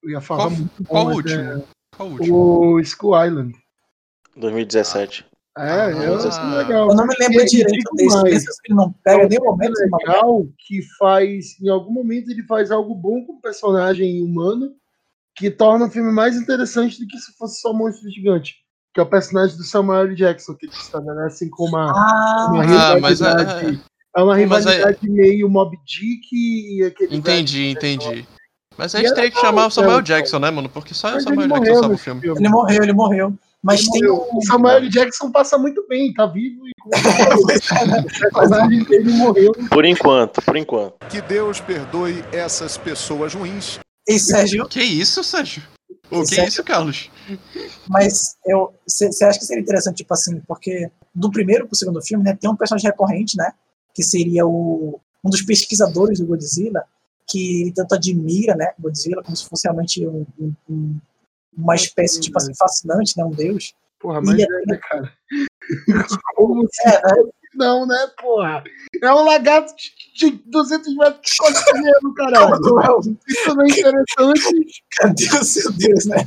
Eu ia falar Qual, muito bom, qual o mas último? é Qual o último? O Skull Island. 2017. É, é Ah. legal. Eu não me lembro direito desse. que ele não pega nem o é momento uma mulher. legal que faz, em algum momento ele faz algo bom com o personagem humano, que torna o filme mais interessante do que se fosse só monstro gigante. Que é o personagem do Samuel L. Jackson, que eles estabelecem com uma, Ah, uma Ah, mas é-. É uma é- rivalidade meio Mob Dick e aquele. Entendi, entendi. Mas aí a E gente é teria que chamar o Samuel. Jackson, né, mano? Porque só o Mas Samuel ele Jackson morreu salva o filme. filme. ele morreu, ele morreu. Mas Ele tem morreu. o. O Samuel. Jackson passa muito bem, tá vivo e o dele morreu. Por enquanto, por enquanto. Que Deus perdoe essas pessoas ruins. Ei, Sérgio, Que isso, Sérgio? O que é Sérgio- isso, Carlos? Mas eu, você acha que seria interessante, tipo assim, porque do primeiro pro segundo filme, né, tem um personagem recorrente, né, que seria o, um dos pesquisadores do Godzilla, que ele tanto admira, né, Godzilla, como se fosse realmente um, um- um- uma espécie, tipo assim, fascinante, né, um deus. Porra, mas E é, né, cara? Como se É, né, não, né, porra? É um lagarto de, de 200 metros de costeiro, caralho. Isso não é interessante. Cadê o seu Deus, né?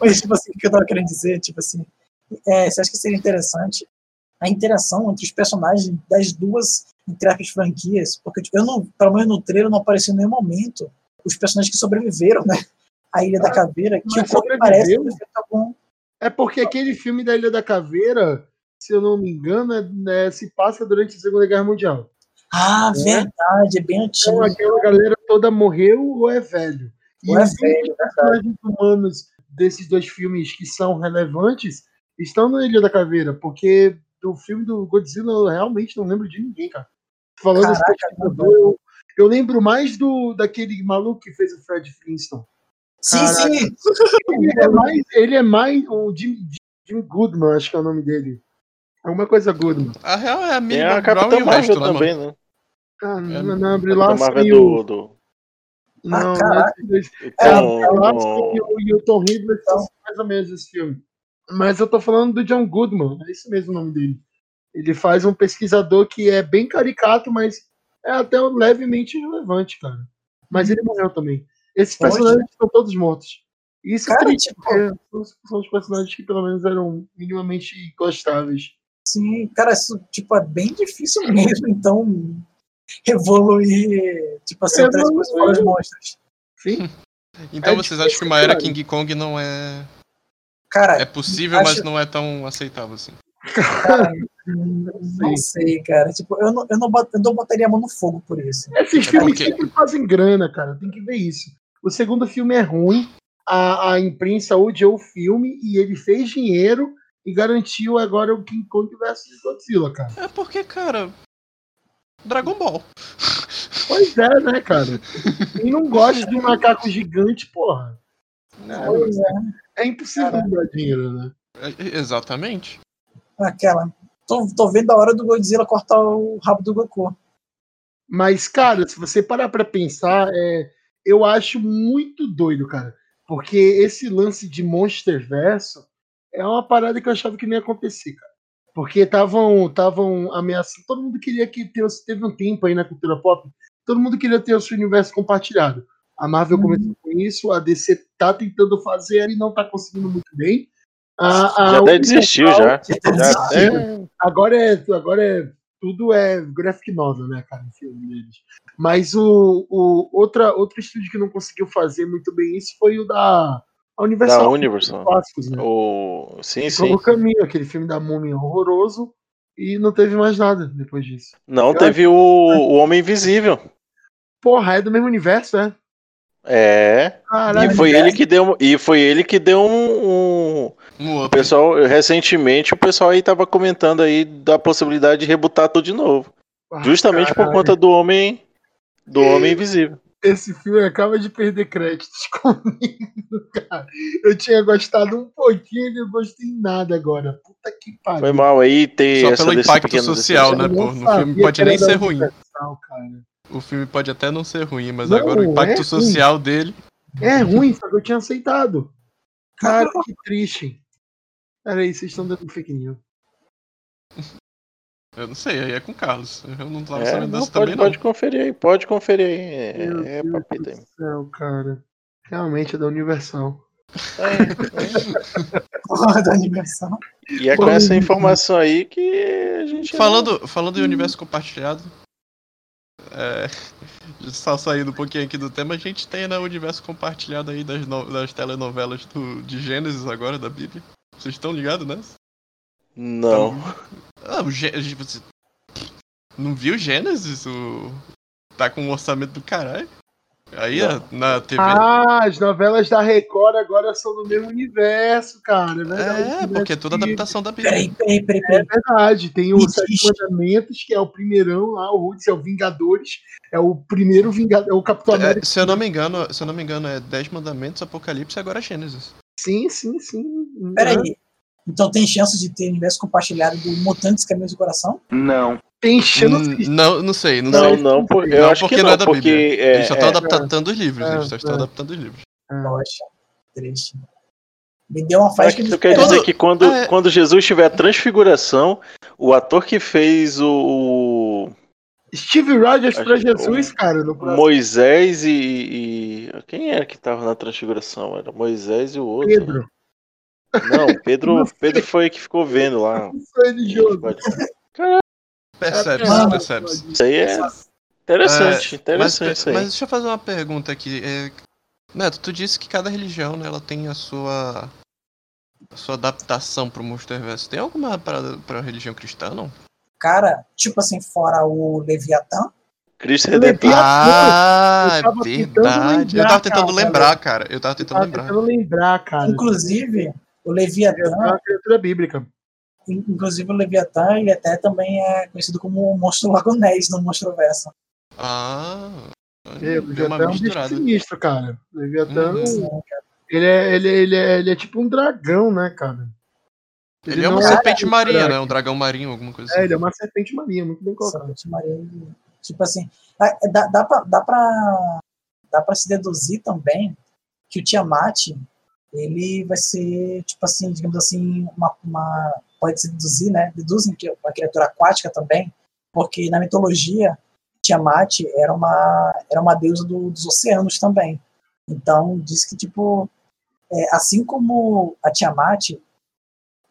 Mas, tipo assim, o que eu tava querendo dizer, tipo assim, é, você acha que seria interessante a interação entre os personagens das duas, entre franquias? Porque, tipo, eu não, pelo menos no trailer, não apareceu em nenhum momento os personagens que sobreviveram, né? A Ilha da Caveira, que o Kong parece feito algum... É porque aquele filme da Ilha da Caveira, se eu não me engano, é, né, se passa durante a Segunda Guerra Mundial. Ah, É. verdade, é bem Então antigo. aquela galera toda morreu ou é velho. E Ou é os velho, únicos personagens humanos desses dois filmes que são relevantes estão na Ilha da Caveira, porque do filme do Godzilla eu realmente não lembro de ninguém, cara. Falando Caraca, assim, eu, eu lembro mais do daquele maluco que fez o Fred Flintstone. Sim, Caraca. sim. Ele é mais, ele é mais o Jim, Jim Goodman, acho que é o nome dele. Alguma coisa Goodman. A real é a Tem Millie a Bob Brown Capitã e o Marvel resto, né, também, né? Ah, É. não, não, Capitã Larson Marvel do. do... Não, esses dois- e É, com- o Brie Larson com- e o, e o Tom Hiddleston são mais ou menos esse filme. Mas eu tô falando do John Goodman, é esse mesmo o nome dele. Ele faz um pesquisador que é bem caricato, mas é até levemente relevante, cara. Mas ele morreu também. Esses Poxa. personagens estão todos mortos. Isso é Cara, triste, tipo- porque são, os personagens que pelo menos eram minimamente gostáveis. Sim, cara, isso tipo, é bem difícil mesmo, então evoluir, tipo assim, É, três é. monstros. Sim. Então É vocês acham que uma era cara. King Kong não é. Cara, É possível, acho- mas não é tão aceitável assim. cara, não sei, cara. Tipo, eu não, eu, não bot- eu não botaria a mão no fogo por isso. Esses É filmes porque- sempre fazem grana, cara. Tem que ver isso. O segundo filme é ruim. A, a imprensa odiou o filme e ele fez dinheiro e garantiu agora o King Kong versus Godzilla, cara. É porque, cara. Dragon Ball. Pois é, né, cara? Quem não gosta de um macaco gigante, porra. Pois é, É impossível não dar dinheiro, né? É, exatamente. aquela. Tô, tô vendo a hora do Godzilla cortar o rabo do Goku. Mas, cara, se você parar pra pensar, é, eu acho muito doido, cara. Porque esse lance de Monster Verso é uma parada que eu achava que não ia acontecer, cara. Porque estavam estavam ameaçando. Todo mundo queria que ter, teve um tempo aí na cultura pop. Todo mundo queria ter o seu universo compartilhado. A Marvel Uhum. começou com isso, a DC tá tentando fazer e não tá conseguindo muito bem. A, a Já até desistiu, já. Já até... Agora é, agora é tudo é graphic novel, né, cara, o filme deles. Mas o, o outra, outro estúdio que não conseguiu fazer muito bem isso foi o da a Universal. Da Universal. Clássicos, né? O... Sim, Ficou sim. no caminho, aquele filme da Múmia horroroso, e não teve mais nada depois disso. Não, teve o, o Homem Invisível. Porra, é do mesmo universo, é? É. Caralho, e foi ele que deu e foi ele que deu um, um- o pessoal recentemente o pessoal aí tava comentando aí da possibilidade de rebutar tudo de novo. Ah, Justamente por caralho. conta do homem do homem invisível. Esse filme acaba de perder créditos comigo, cara. Eu tinha gostado um pouquinho e não gostei nada agora. Puta que pariu. Foi mal aí ter Só essa pelo impacto social, né, pô? No filme pode nem ser ruim. Cara. O filme pode até não ser ruim, mas Não, agora o é impacto ruim. social dele. É ruim, só que eu tinha aceitado. Cara, que triste. Peraí, vocês estão dando fake news. Eu não sei, aí é com o Carlos. Eu não tava É, sabendo não, dessa pode, também, não. pode conferir aí, pode conferir aí. É, é papita aí. céu, cara. Realmente é da Universal. Porra, da animação. E é com essa informação aí que a gente. Falando, falando em universo compartilhado, é, só saindo um pouquinho aqui do tema, a gente tem né, o universo compartilhado aí das, no- das telenovelas do, de Gênesis agora, da Bíblia. Vocês estão ligados nessa? Não. Ah, o Gê- você não viu Gênesis? O... Tá com um orçamento do caralho. Aí na TV. Ah, as novelas da Record agora são do mesmo universo, cara. É, verdade. é, porque é toda adaptação da Bíblia. Peraí, peraí, peraí, É verdade. Tem os Sete Mandamentos, que é o primeirão lá, o Roots é o Vingadores, é o primeiro Vingador, é o Capitão América. É, se eu não me engano, se eu não me engano, é Dez Mandamentos, Apocalipse e agora Gênesis. Sim, sim, sim. Peraí. Então tem chance de ter universo compartilhado do Mutantes Caminhos do Coração? Não. Tem Hum, Não, não sei, não, Não, sei. não, por- eu não, acho que porque não, é da porque, Bíblia. é, eles só estão é. adaptando os livros, É, eles só estão é. adaptando os livros. Poxa, triste. Me deu uma Acho faixa que de tu quer dizer que quando, É. quando Jesus tiver a transfiguração, o ator que fez o, Steve Rogers que Jesus, o- cara. Moisés e, e- Quem era que tava na transfiguração? Era Moisés e o outro. Pedro. Não, Pedro, Pedro foi que ficou vendo lá. Sou religioso. Percebe-se, Ah, percebe-se. Isso aí é interessante, É, interessante mas, isso aí. mas deixa eu fazer uma pergunta aqui. É, Neto, tu disse que cada religião né, ela tem a sua a sua adaptação pro Monsterverse. Tem alguma para pra religião cristã, não? Cara, tipo assim, fora o Leviatã, Cristo Redentor. Ah, eu é verdade. eu lembrar, tava tentando cara. lembrar, cara. Eu tava tentando Tava lembrar. tentando lembrar, cara. inclusive, o É Leviatã, uma criatura bíblica. In- inclusive o Leviatã, ele até também é conhecido como o monstro lagonés no Monstroverso. Ah. É, o Leviatã é um bicho sinistro, cara. O Leviatã, Uhum. ele, é, ele, ele, é, ele é tipo um dragão, né, cara? Ele é não uma serpente marinha, dragão. né? Um dragão marinho, alguma coisa É, assim. ele é uma serpente marinha, muito bem colocado. Sorte marinho. Tipo assim, dá, dá, pra, dá, pra, dá pra se deduzir também que o Tiamat, ele vai ser, tipo assim, digamos assim, uma, uma pode se deduzir, né? Deduzem que uma criatura aquática também, porque na mitologia, Tiamat era uma, era uma deusa do- dos oceanos também. Então, diz que, tipo, é, assim como a Tiamat,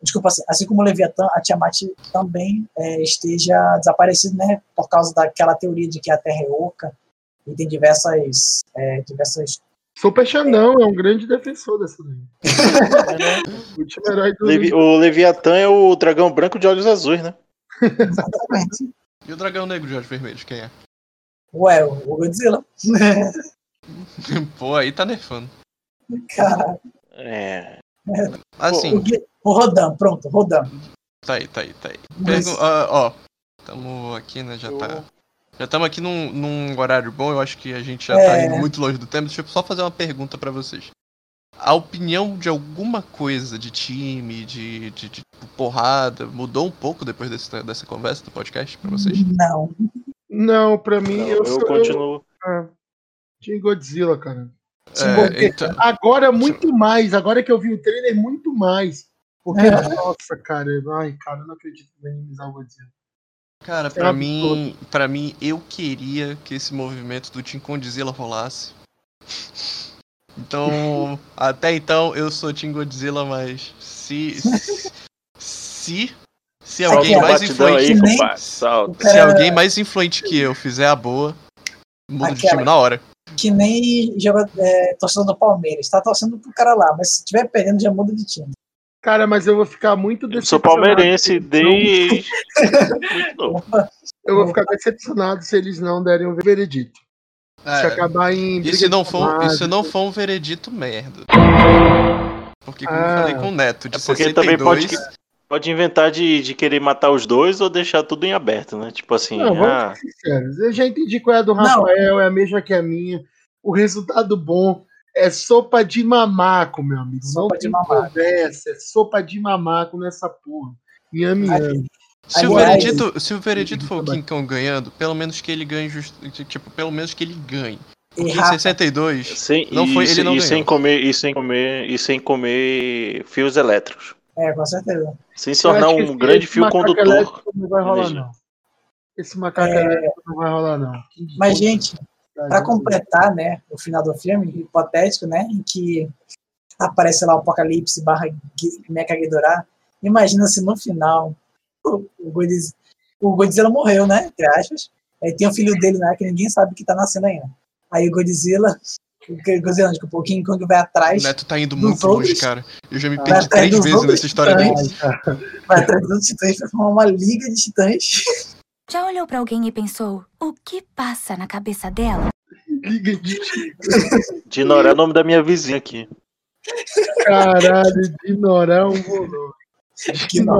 desculpa, assim, assim como o Leviatã, a Tiamat também é, esteja desaparecido, né, por causa daquela teoria de que a Terra é oca e tem diversas, é, diversas Super Xandão é um grande defensor dessa lei. o último herói do Levi- o Leviatã é o dragão branco de olhos azuis, né? exatamente. E o dragão negro de olhos vermelhos, quem é? Ué, o Godzilla. Pô, aí tá nerfando. Cara, É. Assim, o, o Rodan, pronto, Rodan. tá aí, tá aí, tá aí. Mas- Pergu ah, ó, tamo aqui, né? Já tá. Já estamos aqui num, num horário bom, eu acho que a gente já tá É. indo muito longe do tema. Deixa eu só fazer uma pergunta pra vocês. A opinião de alguma coisa de time, de, de, de porrada, mudou um pouco depois desse, dessa conversa do podcast pra vocês? Não. Não, pra mim, Não, eu, eu sou. continuo. Ah, Team Godzilla, cara. É, então, Agora muito mais. Agora que eu vi o trailer, muito mais. Porque, É. nossa, cara. Ai, cara, eu não acredito que vai minimizar o Godzilla. Cara, é pra mim, para mim, eu queria que esse movimento do Team Godzilla rolasse. Então, até então eu sou Team Godzilla, mas se se Se alguém Aqui, ó. mais influente aí, que nem-. Salta. Se alguém mais influente que eu fizer a boa, muda de time na hora. Que nem joga, é, torcedor do Palmeiras. Tá torcendo pro cara lá, mas se tiver perdendo, já muda de time. Cara, mas eu vou ficar muito Eu sou decepcionado. palmeirense desde. Eu vou ficar decepcionado se eles não derem o veredito. Se É, acabar em. e se não for, e se não for um veredito merda? Porque como eu Ah. falei com o Neto, de É porque 62, também pode, pode inventar de, de querer matar os dois ou deixar tudo em aberto, né? Tipo assim, Não, vamos ah, ser sinceros. Eu já entendi qual é a do Rafael, é a mesma que a minha. O resultado bom é sopa de mamaco, meu amigo. Sopa não de mamaco. conversa, é sopa de mamaco nessa porra. Yami, yami. Se o veredito, se o veredito for o King Kong ganhando, pelo menos que ele ganhe just, tipo, pelo menos que ele ganhe. E Porque em Rafa, 62 sem, não e, foi, ele não e ganhou. sem comer e sem comer e sem comer fios elétricos. é, com certeza. Sem se tornar um grande esse fio macaco condutor. elétrico Não vai rolar, não. Esse macaco É. elétrico não vai rolar, não. Mas, gente, Pra gente. completar, né, o final do filme, hipotético, né, em que aparece lá o Apocalipse barra Mecha Ghidorah, imagina se no final o, o, Godzilla, o Godzilla morreu, né, entre aspas, aí tem o filho dele, né, que ninguém sabe que tá nascendo ainda. Aí o Godzilla, o Godzilla, desculpa, o King Kong vai atrás, O Neto tá indo muito longe, outros- cara. Eu já me perdi três vezes outros nessa história dele. vai atrás dos titãs pra formar uma liga de titãs. Já olhou pra alguém e pensou, o que passa na cabeça dela? Liga de Dinorá é o nome da minha vizinha aqui. caralho, de ignorar um volume. Que não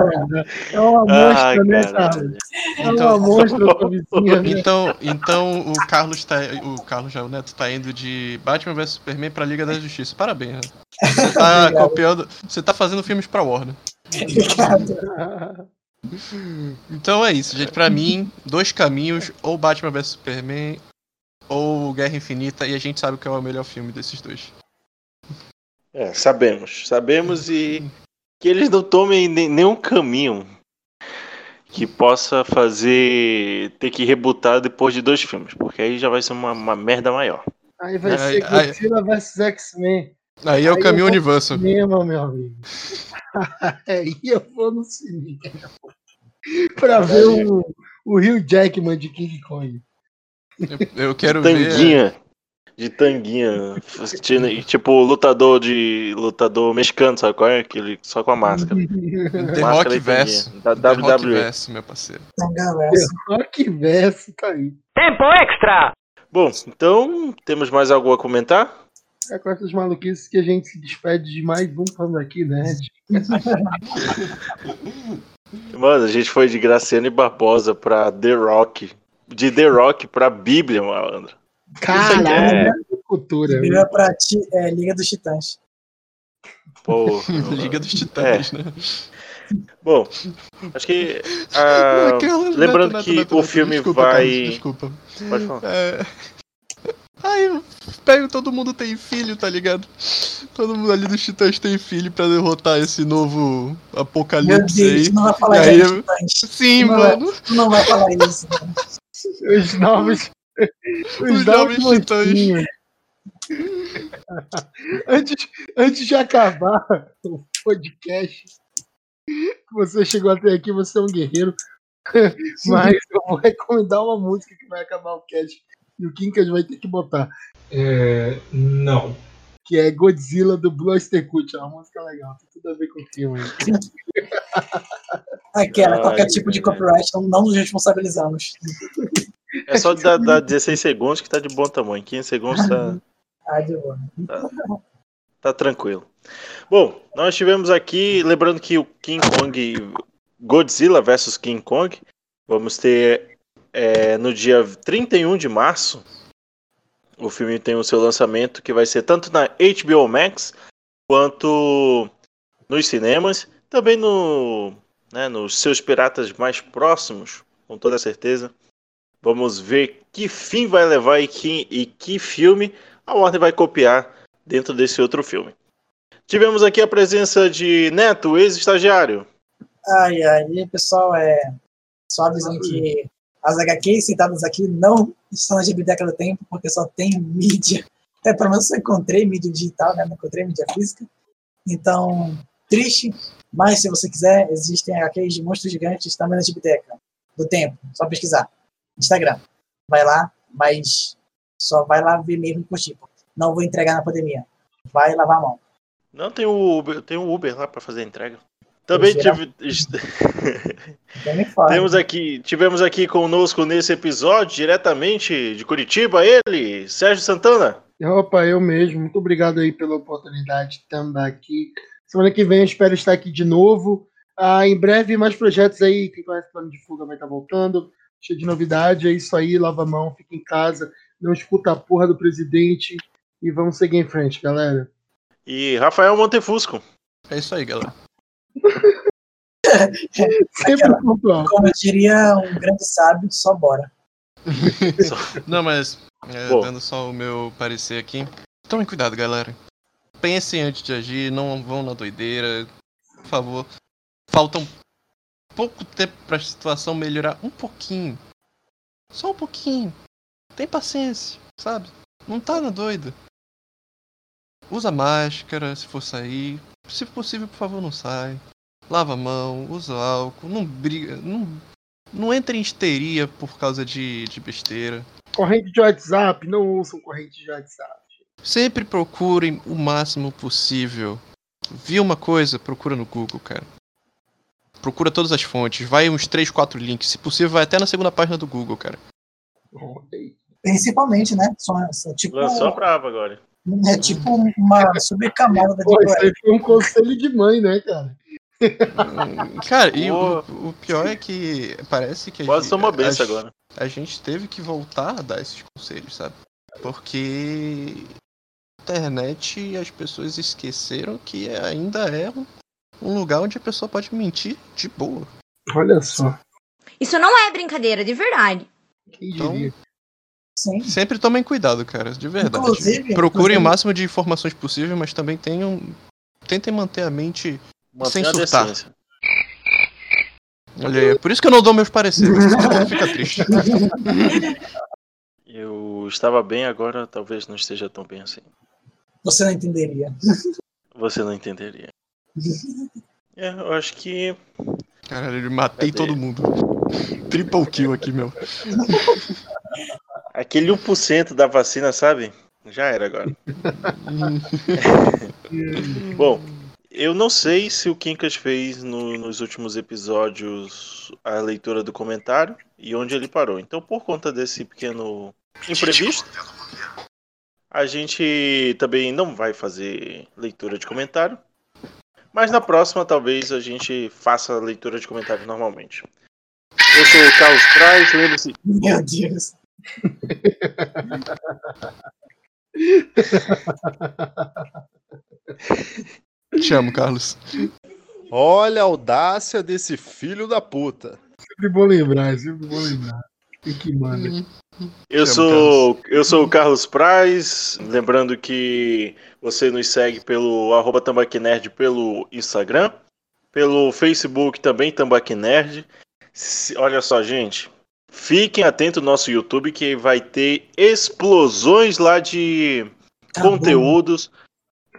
É uma Ai, mostra, né. Carlos? É uma mostra sua vizinha, né? Então, então o Carlos tá. O Carlos já, o Neto tá indo de Batman vs Superman pra Liga da Justiça. Parabéns, né? Você tá copiando. Você tá fazendo filmes pra Warner. Obrigado. Então é isso, gente. Pra mim, dois caminhos, ou Batman vs Superman, ou Guerra Infinita, e a gente sabe qual é o melhor filme desses dois. É, sabemos. Sabemos e que eles não tomem ne- nenhum caminho que possa fazer ter que rebutar depois de dois filmes, porque aí já vai ser uma, uma merda maior. Aí vai Aí- ser aí- Godzilla vs X-Men. Aí é o Aí caminho eu vou- universo. Cinema, meu amigo. Aí eu vou no cinema. pra ver o, o Hugh Jackman de King Kong. Eu, eu quero ver. Tanguinha. De tanguinha. assistindo- Tipo, lutador de. lutador mexicano, sabe qual é? Aquele só com a máscara. The Máscara Rock Verso. Da The Rock WWE. Verso, meu parceiro. Rock verso, tá aí. Tempo extra! Bom, então, temos mais algo a comentar? É com essas maluquices que a gente se despede de mais um fã aqui, né? Mano, a gente foi de Graciane Barbosa pra The Rock. De The Rock pra Bíblia, malandro. Caralho, É. cultura. Liga pra ti, é, Liga dos Titãs. Pô, Liga dos Titãs, né? Bom, acho que. Aquela- lembrando Neto, que Neto, o Neto, filme desculpa, vai. Carlos, desculpa. Pode falar. É... Aí, pego, todo mundo tem filho, tá ligado? Todo mundo ali dos Titãs tem filho pra derrotar esse novo Meu apocalipse Deus, aí. tu não vai falar aí eu-. Sim, não vai- mano. Tu não vai falar isso. mano. Os novos. Os, Os novos novos titãs. antes, antes de acabar o podcast, você chegou até aqui, você é um guerreiro. Mas eu vou recomendar uma música que vai acabar o cast. E o Kinkas vai ter que botar. É, não. Que é Godzilla do Blue Oyster Cult. É uma música legal, tem tudo a ver com o filme. Aquela, Ai, qualquer tipo de copyright, não, não nos responsabilizamos. É só dar, dar 16 segundos que tá de bom tamanho. 15 segundos tá, Ah, de boa. tá tranquilo. Bom, nós tivemos aqui, lembrando que o King Kong, Godzilla vs King Kong, vamos ter é, no dia 31 de março. O filme tem o seu lançamento que vai ser tanto na HBO Max quanto nos cinemas, também no, né, nos seus piratas mais próximos, com toda certeza. Vamos ver que fim vai levar e que, e que filme a Warner vai copiar dentro desse outro filme. Tivemos aqui a presença de Neto, ex-estagiário. Ai, ai, pessoal, é só avisando que as HQs citadas aqui não estão na Biblioteca do Tempo, porque só tem mídia. É, pelo menos eu encontrei mídia digital, né? Não encontrei mídia física. Então, Triste, mas se você quiser, existem aqueles de monstros gigantes também na Tibiteca. Do tempo, só pesquisar. Instagram. Vai lá, mas só vai lá ver mesmo por tipo. Não vou entregar na pandemia. Vai lavar a mão. Não, tem o Uber, tem o Uber lá para fazer a entrega. Também tive... Temos aqui, tivemos aqui conosco nesse episódio, diretamente de Curitiba, ele, Sérgio Santana. Opa, eu mesmo. Muito obrigado aí pela oportunidade de estar aqui. Semana que vem eu espero estar aqui de novo. Ah, em breve, mais projetos aí. Quem conhece o plano de fuga vai estar voltando. Cheio de novidade. É isso aí, lava a mão, fica em casa. Não escuta a porra do presidente. E vamos seguir em frente, galera. E Rafael Montefusco. É isso aí, galera. Sempre pontual. Como diria um grande sábio, só bora. Não, mas é, dando só o meu parecer aqui. Tomem cuidado, galera. Pensem antes de agir, não vão na doideira. Por favor. Faltam pouco tempo pra situação melhorar um pouquinho. Só um pouquinho. Tem paciência, sabe? Não tá na doida. Usa máscara se for sair. Se possível, por favor, não sai. Lava a mão, usa álcool, não briga. Não, não entre em histeria por causa de, de besteira. Corrente de WhatsApp, não usam corrente de WhatsApp. Sempre procurem o máximo possível. Vi uma coisa, procura no Google, cara. Procura todas as fontes, vai uns 3, 4 links. Se possível, vai até na segunda página do Google, cara. Principalmente, né? Só, só, tipo, Lançou brava agora. É tipo uma subcamada da Pô, isso aí foi um conselho de mãe, né, cara? Cara, e o, o, pior é que parece que a Quase gente, tomou benção agora. A gente teve que voltar a dar esses conselhos, sabe? Porque internet as pessoas esqueceram que ainda é um, um lugar onde a pessoa pode mentir de boa. Olha só. Isso não é brincadeira, de verdade. Quem diria? Então, Sempre tomem cuidado, cara, de verdade. Inclusive- Procurem inclusive- o máximo de informações possível, mas também tenham. Tentem manter a mente sem Mantenha a surtar. decência. Olha aí, é por isso que eu não dou meus pareceres. Fica triste. Eu estava bem agora, talvez não esteja tão bem assim. Você não entenderia. Você não entenderia. É, eu acho que. Caralho, eu matei todo mundo. Triple kill aqui, meu. Aquele 1% da vacina, sabe? Já era agora. Bom, eu não sei se o Kinkas fez no- nos últimos episódios a leitura do comentário e onde ele parou. Então, por conta desse pequeno imprevisto, a gente também não vai fazer leitura de comentário. Mas na próxima, talvez a gente faça a leitura de comentário normalmente. Eu sou o Carlos Praz, lembre-se. Meu Deus. Te amo, Carlos. Olha a audácia desse filho da puta. Sempre bom lembrar, sempre bom lembrar. E que manda. Eu sou, eu sou o Carlos Praz, lembrando que você nos segue pelo arroba Tambaquinerd pelo Instagram, pelo Facebook também Tambaquinerd. Olha só, gente, fiquem atentos no nosso YouTube que vai ter explosões lá de conteúdos.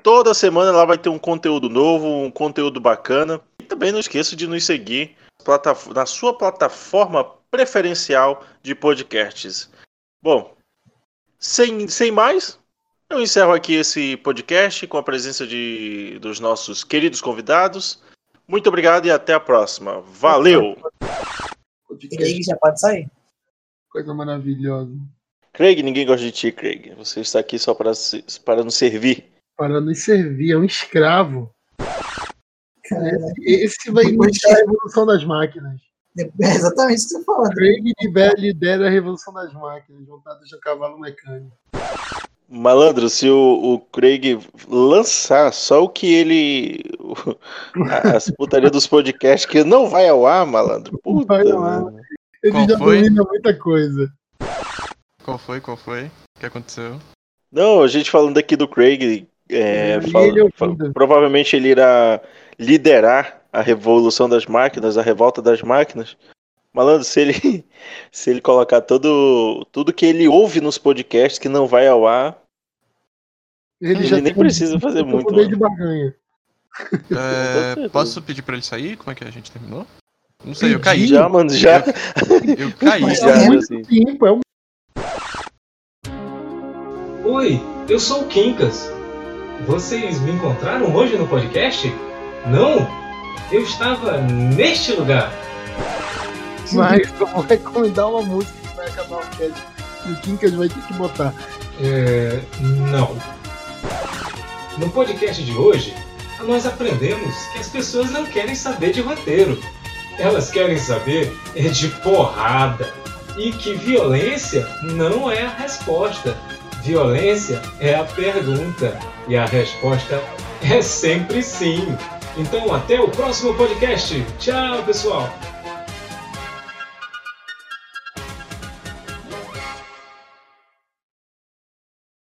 Toda semana lá vai ter um conteúdo novo, um conteúdo bacana. E também não esqueça de nos seguir na sua plataforma preferencial de podcasts. Bom, sem, sem mais, eu encerro aqui esse podcast com a presença de, dos nossos queridos convidados. Muito obrigado e até a próxima. Valeu! Craig já pode sair. Coisa maravilhosa. Craig, ninguém gosta de ti, Craig. Você está aqui só para, se- para nos servir. Para nos servir, é um escravo. Esse, esse vai iniciar a revolução das máquinas. É exatamente isso que você falou. Craig libera, lidera a revolução das máquinas, juntadas a cavalo mecânico. Malandro, se o, o Craig lançar só o que ele. as putarias dos podcasts que não vai ao ar, malandro. Puta, Vai ao ar. Ele Qual já foi? domina muita coisa. Qual foi? Qual foi? O que aconteceu? Não, a gente falando aqui do Craig. é, É, fala- ele fa- ouvindo. provavelmente ele irá liderar a revolução das máquinas, a revolta das máquinas. Malandro, se ele, se ele colocar todo, tudo que ele ouve nos podcasts que não vai ao ar, Ele, Ele já nem precisa fazer muito poder mano. de barganha. É, posso pedir pra ele sair? Como é que a gente terminou? Não sei, eu caí. Já, mano, já. Eu, eu caí. Mas Já, é muito assim. tempo, é um Oi, eu sou o Quincas. Vocês me encontraram hoje no podcast? Não? Eu estava neste lugar. Mas eu vou recomendar uma música que vai acabar o cast. E o Kinkas vai ter que botar. É. Não. No podcast de hoje, nós aprendemos que as pessoas não querem saber de roteiro. Elas querem saber é de porrada. E que violência não é a resposta. Violência é a pergunta. E a resposta é sempre sim. Então até o próximo podcast. Tchau, pessoal.